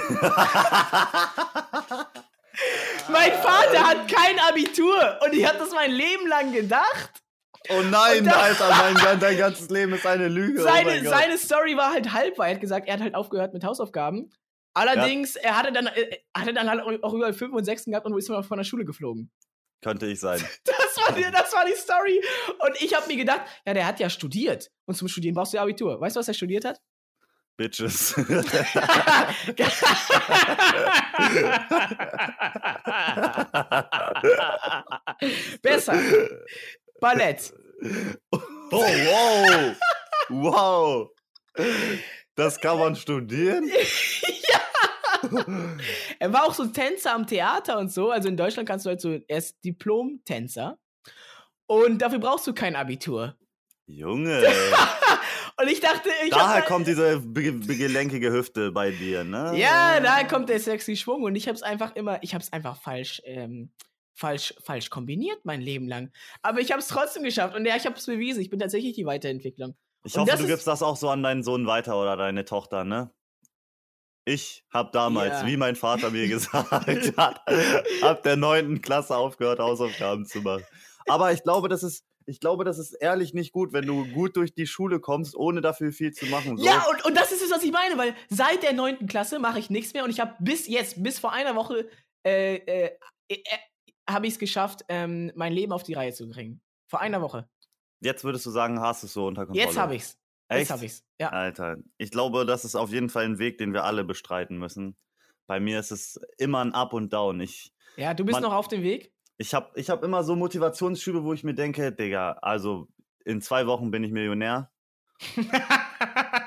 Mein Vater hat kein Abitur und ich habe das mein Leben lang gedacht. oh nein, dann- Alter, mein, dein ganzes Leben ist eine Lüge. oh seine, Gott. seine Story war halt halb, weil er hat gesagt, er hat halt aufgehört mit Hausaufgaben. Allerdings, er hatte dann, äh, hatte dann halt auch überall 5 und 6 gehabt und ist mal von der Schule geflogen. Könnte ich sein. Das war, die, das war die Story. Und ich habe mir gedacht, ja, der hat ja studiert. Und zum Studieren brauchst du ja Abitur. Weißt du, was er studiert hat? Bitches. Besser. Ballett. oh, wow. Wow. Das kann man studieren? Er war auch so Tänzer am Theater und so. Also in Deutschland kannst du halt so, er ist Diplom-Tänzer. Und dafür brauchst du kein Abitur. Junge. Und ich dachte, ich Daher da- kommt diese be be gelenkige Hüfte bei dir, ne? Ja, da kommt der sexy Schwung und ich hab's einfach immer, ich hab's einfach falsch, ähm, falsch, falsch kombiniert mein Leben lang. Aber ich hab's trotzdem geschafft und ja, ich hab's bewiesen. Ich bin tatsächlich die Weiterentwicklung. Ich hoffe, du gibst das auch so an deinen Sohn weiter oder deine Tochter, ne? Ich hab damals, Ja. wie mein Vater mir gesagt hat, ab der neunten Klasse aufgehört, Hausaufgaben zu machen. Aber ich glaube, das ist, ich glaube, das ist ehrlich nicht gut, wenn du gut durch die Schule kommst, ohne dafür viel zu machen. So. Ja, und, und das ist es, was ich meine, weil seit der neunten Klasse mache ich nichts mehr und ich habe bis jetzt, bis vor einer Woche, äh, äh, äh, habe ich es geschafft, ähm, mein Leben auf die Reihe zu bringen. Vor einer Woche. Jetzt würdest du sagen, hast du es so unter Kontrolle. Jetzt habe ich's. Echt? Jetzt habe ich's. Ja. Alter, ich glaube, das ist auf jeden Fall ein Weg, den wir alle bestreiten müssen. Bei mir ist es immer ein Up und Down. Ich, Ja, du bist Man- noch auf dem Weg. ich habe ich hab immer so Motivationsschübe, wo ich mir denke, Digga, also in zwei Wochen bin ich Millionär.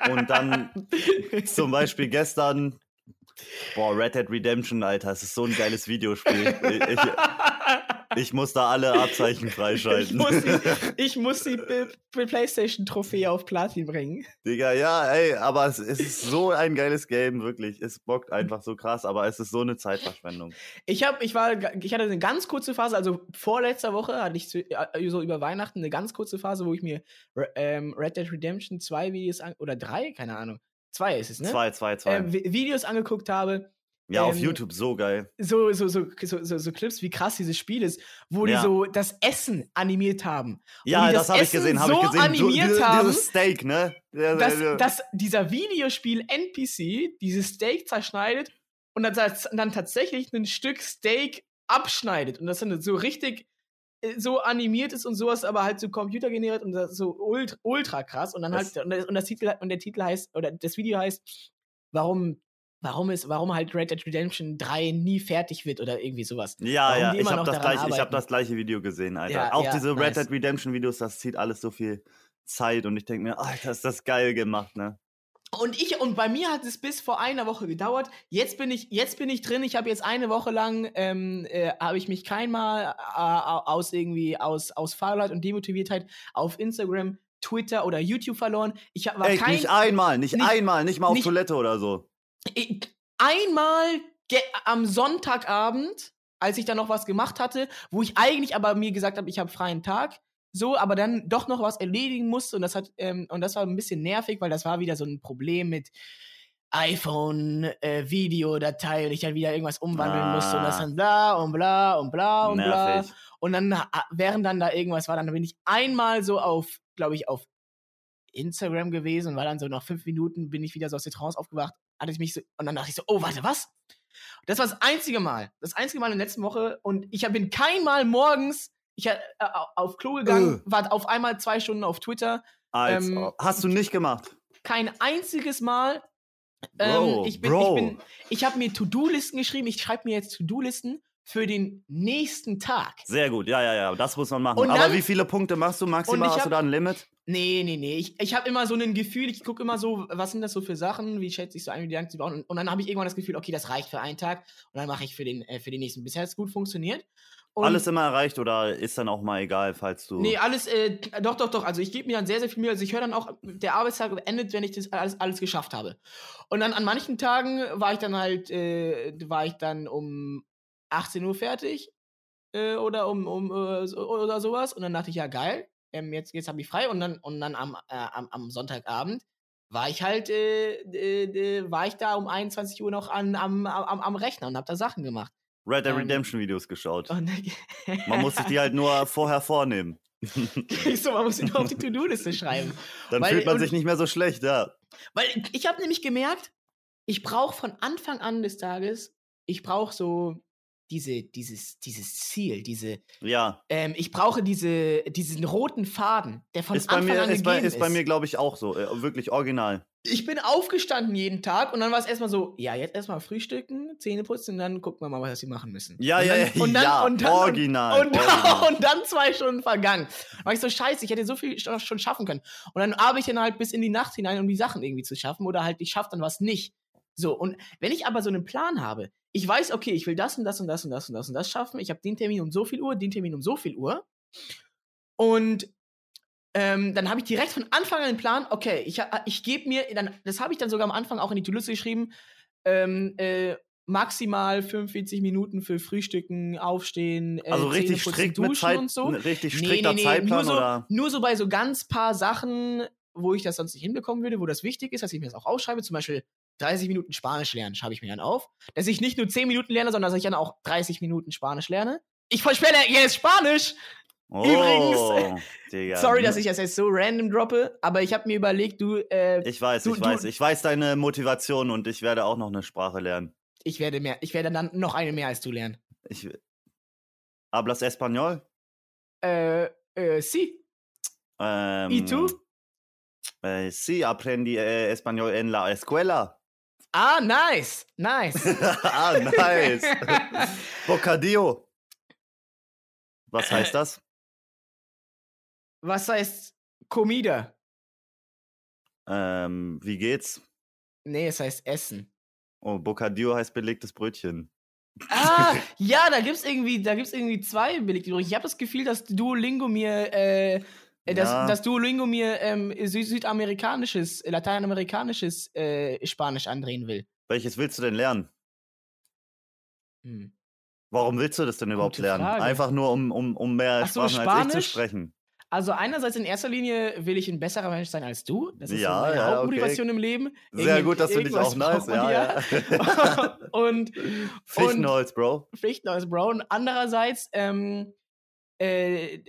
Und dann zum Beispiel gestern, boah, Red Dead Redemption, Alter, es ist so ein geiles Videospiel. Ich, ich, ich muss da alle Abzeichen Ich freischalten. ich muss die PlayStation-Trophäe auf Platin bringen. Digga, ja, ey, aber es, es ist so ein geiles Game, wirklich. Es bockt einfach so krass, aber es ist so eine Zeitverschwendung. Ich hab, ich war, ich hatte eine ganz kurze Phase, also vorletzter Woche hatte ich äh, so über Weihnachten eine ganz kurze Phase, wo ich mir ähm, Red Dead Redemption zwei Videos an, oder drei, keine Ahnung, zwei ist es, ne? Zwei, zwei, zwei. Vi- Videos angeguckt habe, ja, auf ähm, YouTube so geil. so, so, so, so, so, so Clips, wie krass dieses Spiel ist, wo Ja. die so das Essen animiert haben. Ja, das, das habe ich gesehen, habe so ich gesehen. animiert diese, haben, dieses Steak, ne? Dass, dass dieser Videospiel-NPC dieses Steak zerschneidet und dann, dann tatsächlich ein Stück Steak abschneidet und das dann so richtig äh, so animiert ist und sowas, aber halt so computergeneriert und so ultra, ultra krass und dann Das- halt und, das, und das Titel und der Titel heißt oder das Video heißt warum warum ist warum halt Red Dead Redemption 3 nie fertig wird oder irgendwie sowas. ja, warum ja, ich habe das, ich hab das gleiche Video gesehen, Alter. Ja, auch ja, diese nice. Red Dead Redemption Videos, das zieht alles so viel Zeit und ich denke mir, Alter, ist das geil gemacht, ne? Und ich und bei mir hat es bis vor einer Woche gedauert. Jetzt bin ich jetzt bin ich drin. Ich habe jetzt eine Woche lang ähm, äh, habe ich mich keinmal äh, aus irgendwie aus aus Faulheit und Demotiviertheit auf Instagram, Twitter oder YouTube verloren. Ich war Echt, kein nicht einmal, nicht, nicht- einmal, nicht mal auf nicht- Toilette oder so. Einmal am Sonntagabend, als ich dann noch was gemacht hatte, wo ich eigentlich aber mir gesagt habe, ich habe freien Tag, so, aber dann doch noch was erledigen musste und das hat ähm, und das war ein bisschen nervig, weil das war wieder so ein Problem mit iPhone äh, Videodatei und ich dann wieder irgendwas umwandeln musste und das Ah. dann bla und bla und bla und bla Nervig. und dann ah, während dann da irgendwas war, dann bin ich einmal so auf, glaube ich, auf Instagram gewesen und war dann so nach fünf Minuten bin ich wieder so aus der Trance aufgewacht, hatte ich mich so, und dann dachte ich so, oh, warte, was? Das war das einzige Mal. Das einzige Mal in der letzten Woche. Und ich bin kein Mal morgens ich äh, auf Klo gegangen, war auf einmal zwei Stunden auf Twitter. Als, Ähm, hast du nicht gemacht. Kein einziges Mal. Ähm, Bro, ich bin, Bro. ich bin, ich habe mir To-Do-Listen geschrieben. Ich schreibe mir jetzt To-Do-Listen für den nächsten Tag. Sehr gut, ja, ja, ja, das muss man machen. Und Aber dann- wie viele Punkte machst du maximal? Hast du da ein Limit? Nee, nee, nee. Ich, ich habe immer so ein Gefühl, ich gucke immer so, was sind das so für Sachen, wie schätze ich so ein, wie die zu bauen. Und, und dann habe ich irgendwann das Gefühl, okay, das reicht für einen Tag und dann mache ich für den, äh, für den nächsten. Bisher hat es gut funktioniert. Und Alles immer erreicht oder ist dann auch mal egal, falls du. Nee, alles, äh, doch, doch, doch. Also ich gebe mir dann sehr, sehr viel Mühe. Also ich höre dann auch, der Arbeitstag endet, wenn ich das alles, alles geschafft habe. Und dann an manchen Tagen war ich dann halt, äh, war ich dann um 18 Uhr fertig äh, oder um, um äh, oder sowas. Und dann dachte ich, ja geil, ähm, jetzt, jetzt habe ich frei. Und dann, und dann am, äh, am, am Sonntagabend war ich halt, äh, äh, war ich da um 21 Uhr noch an, am, am, am Rechner und habe da Sachen gemacht. Red Dead ähm, Redemption Videos geschaut. Und Man muss sich die halt nur vorher vornehmen. so, man muss sie nur auf die To-Do-Liste schreiben. Dann Weil- fühlt man und- sich nicht mehr so schlecht, ja. Weil ich habe nämlich gemerkt, ich brauche von Anfang an des Tages, ich brauche so diese, dieses, dieses Ziel, diese, Ja. ähm, ich brauche diese, diesen roten Faden, der von Ist bei Anfang mir, an ist bei, ist bei mir, glaube ich, auch so. Äh, wirklich original. Ich bin aufgestanden jeden Tag und dann war es erstmal so, ja, jetzt erstmal frühstücken, Zähne putzen und dann gucken wir mal, was wir machen müssen. Ja, ja, ja, und dann, ja, und dann, original, Und, original. und dann zwei Stunden vergangen. War ich so scheiße, ich hätte so viel sch- schon schaffen können. Und dann arbeite ich dann halt bis in die Nacht hinein, um die Sachen irgendwie zu schaffen oder halt ich schaffe dann was nicht. So, und wenn ich aber so einen Plan habe, ich weiß, okay, ich will das und das und das und das und das und das schaffen, ich habe den Termin um so viel Uhr, den Termin um so viel Uhr und ähm, dann habe ich direkt von Anfang an den Plan, okay, ich, ich gebe mir, dann, das habe ich dann sogar am Anfang auch in die To-Liste geschrieben, ähm, äh, maximal 45 Minuten für Frühstücken, Aufstehen, äh, Also richtig strikt mit Duschen Zeit, und so. ein richtig Nee, strikter nee, nee, Zeitplan nur so, oder? Nur so bei so ganz paar Sachen, wo ich das sonst nicht hinbekommen würde, wo das wichtig ist, dass ich mir das auch aufschreibe. Zum Beispiel 30 Minuten Spanisch lernen, schreibe ich mir dann auf. Dass ich nicht nur 10 Minuten lerne, sondern dass ich dann auch 30 Minuten Spanisch lerne. Ich versperre jetzt Spanisch! Oh, Übrigens, Digga. Sorry, dass ich das jetzt so random droppe, aber ich habe mir überlegt, du, äh, Ich weiß, Du- ich du- weiß. Ich weiß deine Motivation und ich werde auch noch eine Sprache lernen. ich werde mehr, ich werde dann noch eine mehr als du lernen. Ich, Hablas Español? Äh, äh, sí. Ähm, ¿Y tú? Eh, sí, aprendí eh, español en la escuela. Ah, nice, nice. ah, nice. Bocadillo. Was heißt das? Was heißt Comida? Ähm, wie geht's? Nee, es heißt Essen. Oh, Bocadillo heißt belegtes Brötchen. Ah, ja, da gibt's irgendwie, da gibt's irgendwie zwei belegte Brötchen. Ich habe das Gefühl, dass Duolingo mir, äh, äh, dass, Ja. dass Duolingo mir ähm, Sü südamerikanisches, äh, lateinamerikanisches äh, Spanisch andrehen will. Welches willst du denn lernen? Hm. Warum willst du das denn überhaupt Gute lernen? Frage. Einfach nur, um, um, um mehr so, Sprachen als ich zu Spanisch? sprechen. Also einerseits in erster Linie will ich ein besserer Mensch sein als du. Das ist Ja, so meine ja, okay. Hauptmotivation im Leben. Sehr Irgend- gut, das finde ich auch nice. Ja, ja. und Fichtenholz, Bro. Pflichten Brown. Andererseits ähm, äh,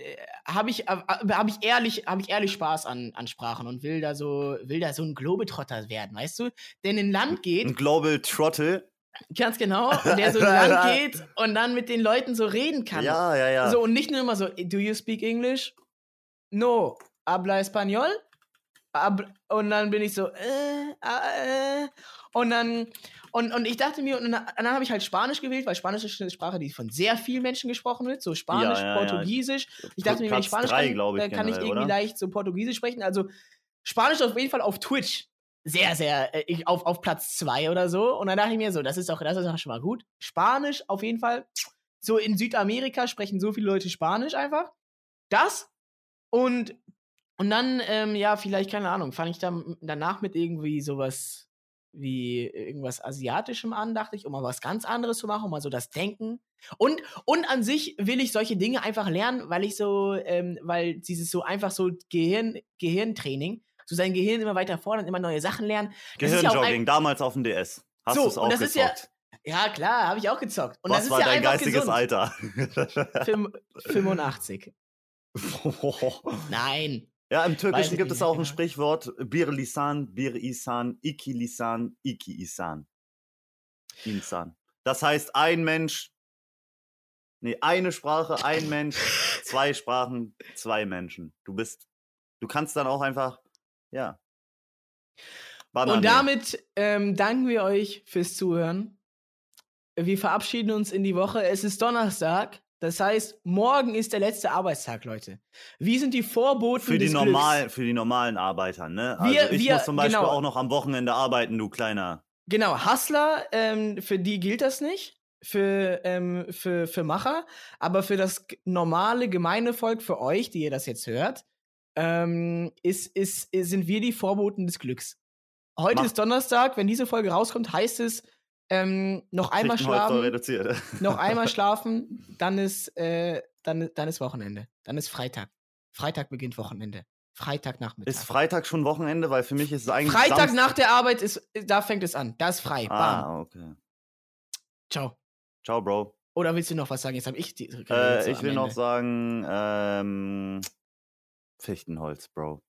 habe ich, äh, hab ich, ehrlich, hab ich ehrlich Spaß an, an Sprachen und will da, so, will da so ein Globetrotter werden, weißt du? Der in ein Land Ein geht, Global Trottel. ganz genau, der so in ein Land geht und dann mit den Leuten so reden kann. Ja, ja, ja. So, und nicht nur immer so, do you speak English? No. Habla Español? Hab, und dann bin ich so, äh, äh, und dann, und, und ich dachte mir, und dann, dann habe ich halt Spanisch gewählt, weil Spanisch ist eine Sprache, die von sehr vielen Menschen gesprochen wird, so Spanisch, Ja, ja. Portugiesisch. Ich dachte mir, wenn ich Platz Spanisch drei, kann, ich, dann kann ich irgendwie oder? leicht so Portugiesisch sprechen. Also Spanisch auf jeden Fall auf Twitch. Sehr, sehr, äh, ich- auf, auf Platz zwei oder so. Und dann dachte ich mir so, das ist doch, das ist doch schon mal gut. Spanisch auf jeden Fall. So in Südamerika sprechen so viele Leute Spanisch einfach. Das und und dann, ähm, ja, vielleicht, keine Ahnung, fange ich dann danach mit irgendwie sowas wie irgendwas Asiatischem an, dachte ich, um mal was ganz anderes zu machen, um mal so das Denken. Und, und an sich will ich solche Dinge einfach lernen, weil ich so, ähm, weil dieses so einfach so Gehirn, Gehirntraining, so sein Gehirn immer weiter fordern, immer neue Sachen lernen. Ist ja Gehirnjogging, damals auf dem DS. Hast So, du es auch und das ist ja- gezockt? Ja, klar, habe ich auch gezockt. Und das Was ist war ja dein geistiges gesund. Alter? Fim- 85. Nein. Ja, im Türkischen gibt es auch ein genau. Sprichwort: Bir lisan, bir isan, iki lisan, iki isan. Insan. Das heißt, ein Mensch, nee, eine Sprache, ein Mensch, zwei Sprachen, zwei Menschen. Du bist, du kannst dann auch einfach, ja. Banane. Und damit ähm, danken wir euch fürs Zuhören. Wir verabschieden uns in die Woche. Es ist Donnerstag. Das heißt, morgen ist der letzte Arbeitstag, Leute. Wir sind die Vorboten für die, des normal, Glücks. für die normalen Arbeiter, ne? Wir- also ich wir- muss zum Beispiel genau. auch noch am Wochenende arbeiten, du kleiner. Genau, Hustler, ähm, für die gilt das nicht. Für, ähm, für, für Macher. Aber für das normale Gemeindevolk, für euch, die ihr das jetzt hört, ähm, ist, ist, sind wir die Vorboten des Glücks. Heute Mach- ist Donnerstag. Wenn diese Folge rauskommt, heißt es, ähm, noch einmal schlafen. noch einmal schlafen, dann ist, äh, dann, dann ist Wochenende. Dann ist Freitag. Freitag beginnt Wochenende. Freitagnachmittag. Ist Freitag schon Wochenende? Weil für mich ist es eigentlich. Freitag Samstag. nach der Arbeit ist, da fängt es an. Da ist frei. Bam. Ah, okay. Ciao. Ciao, Bro. Oder willst du noch was sagen? Jetzt habe ich die. Äh, ich will noch Ende. sagen, ähm, Fichtenholz, Bro.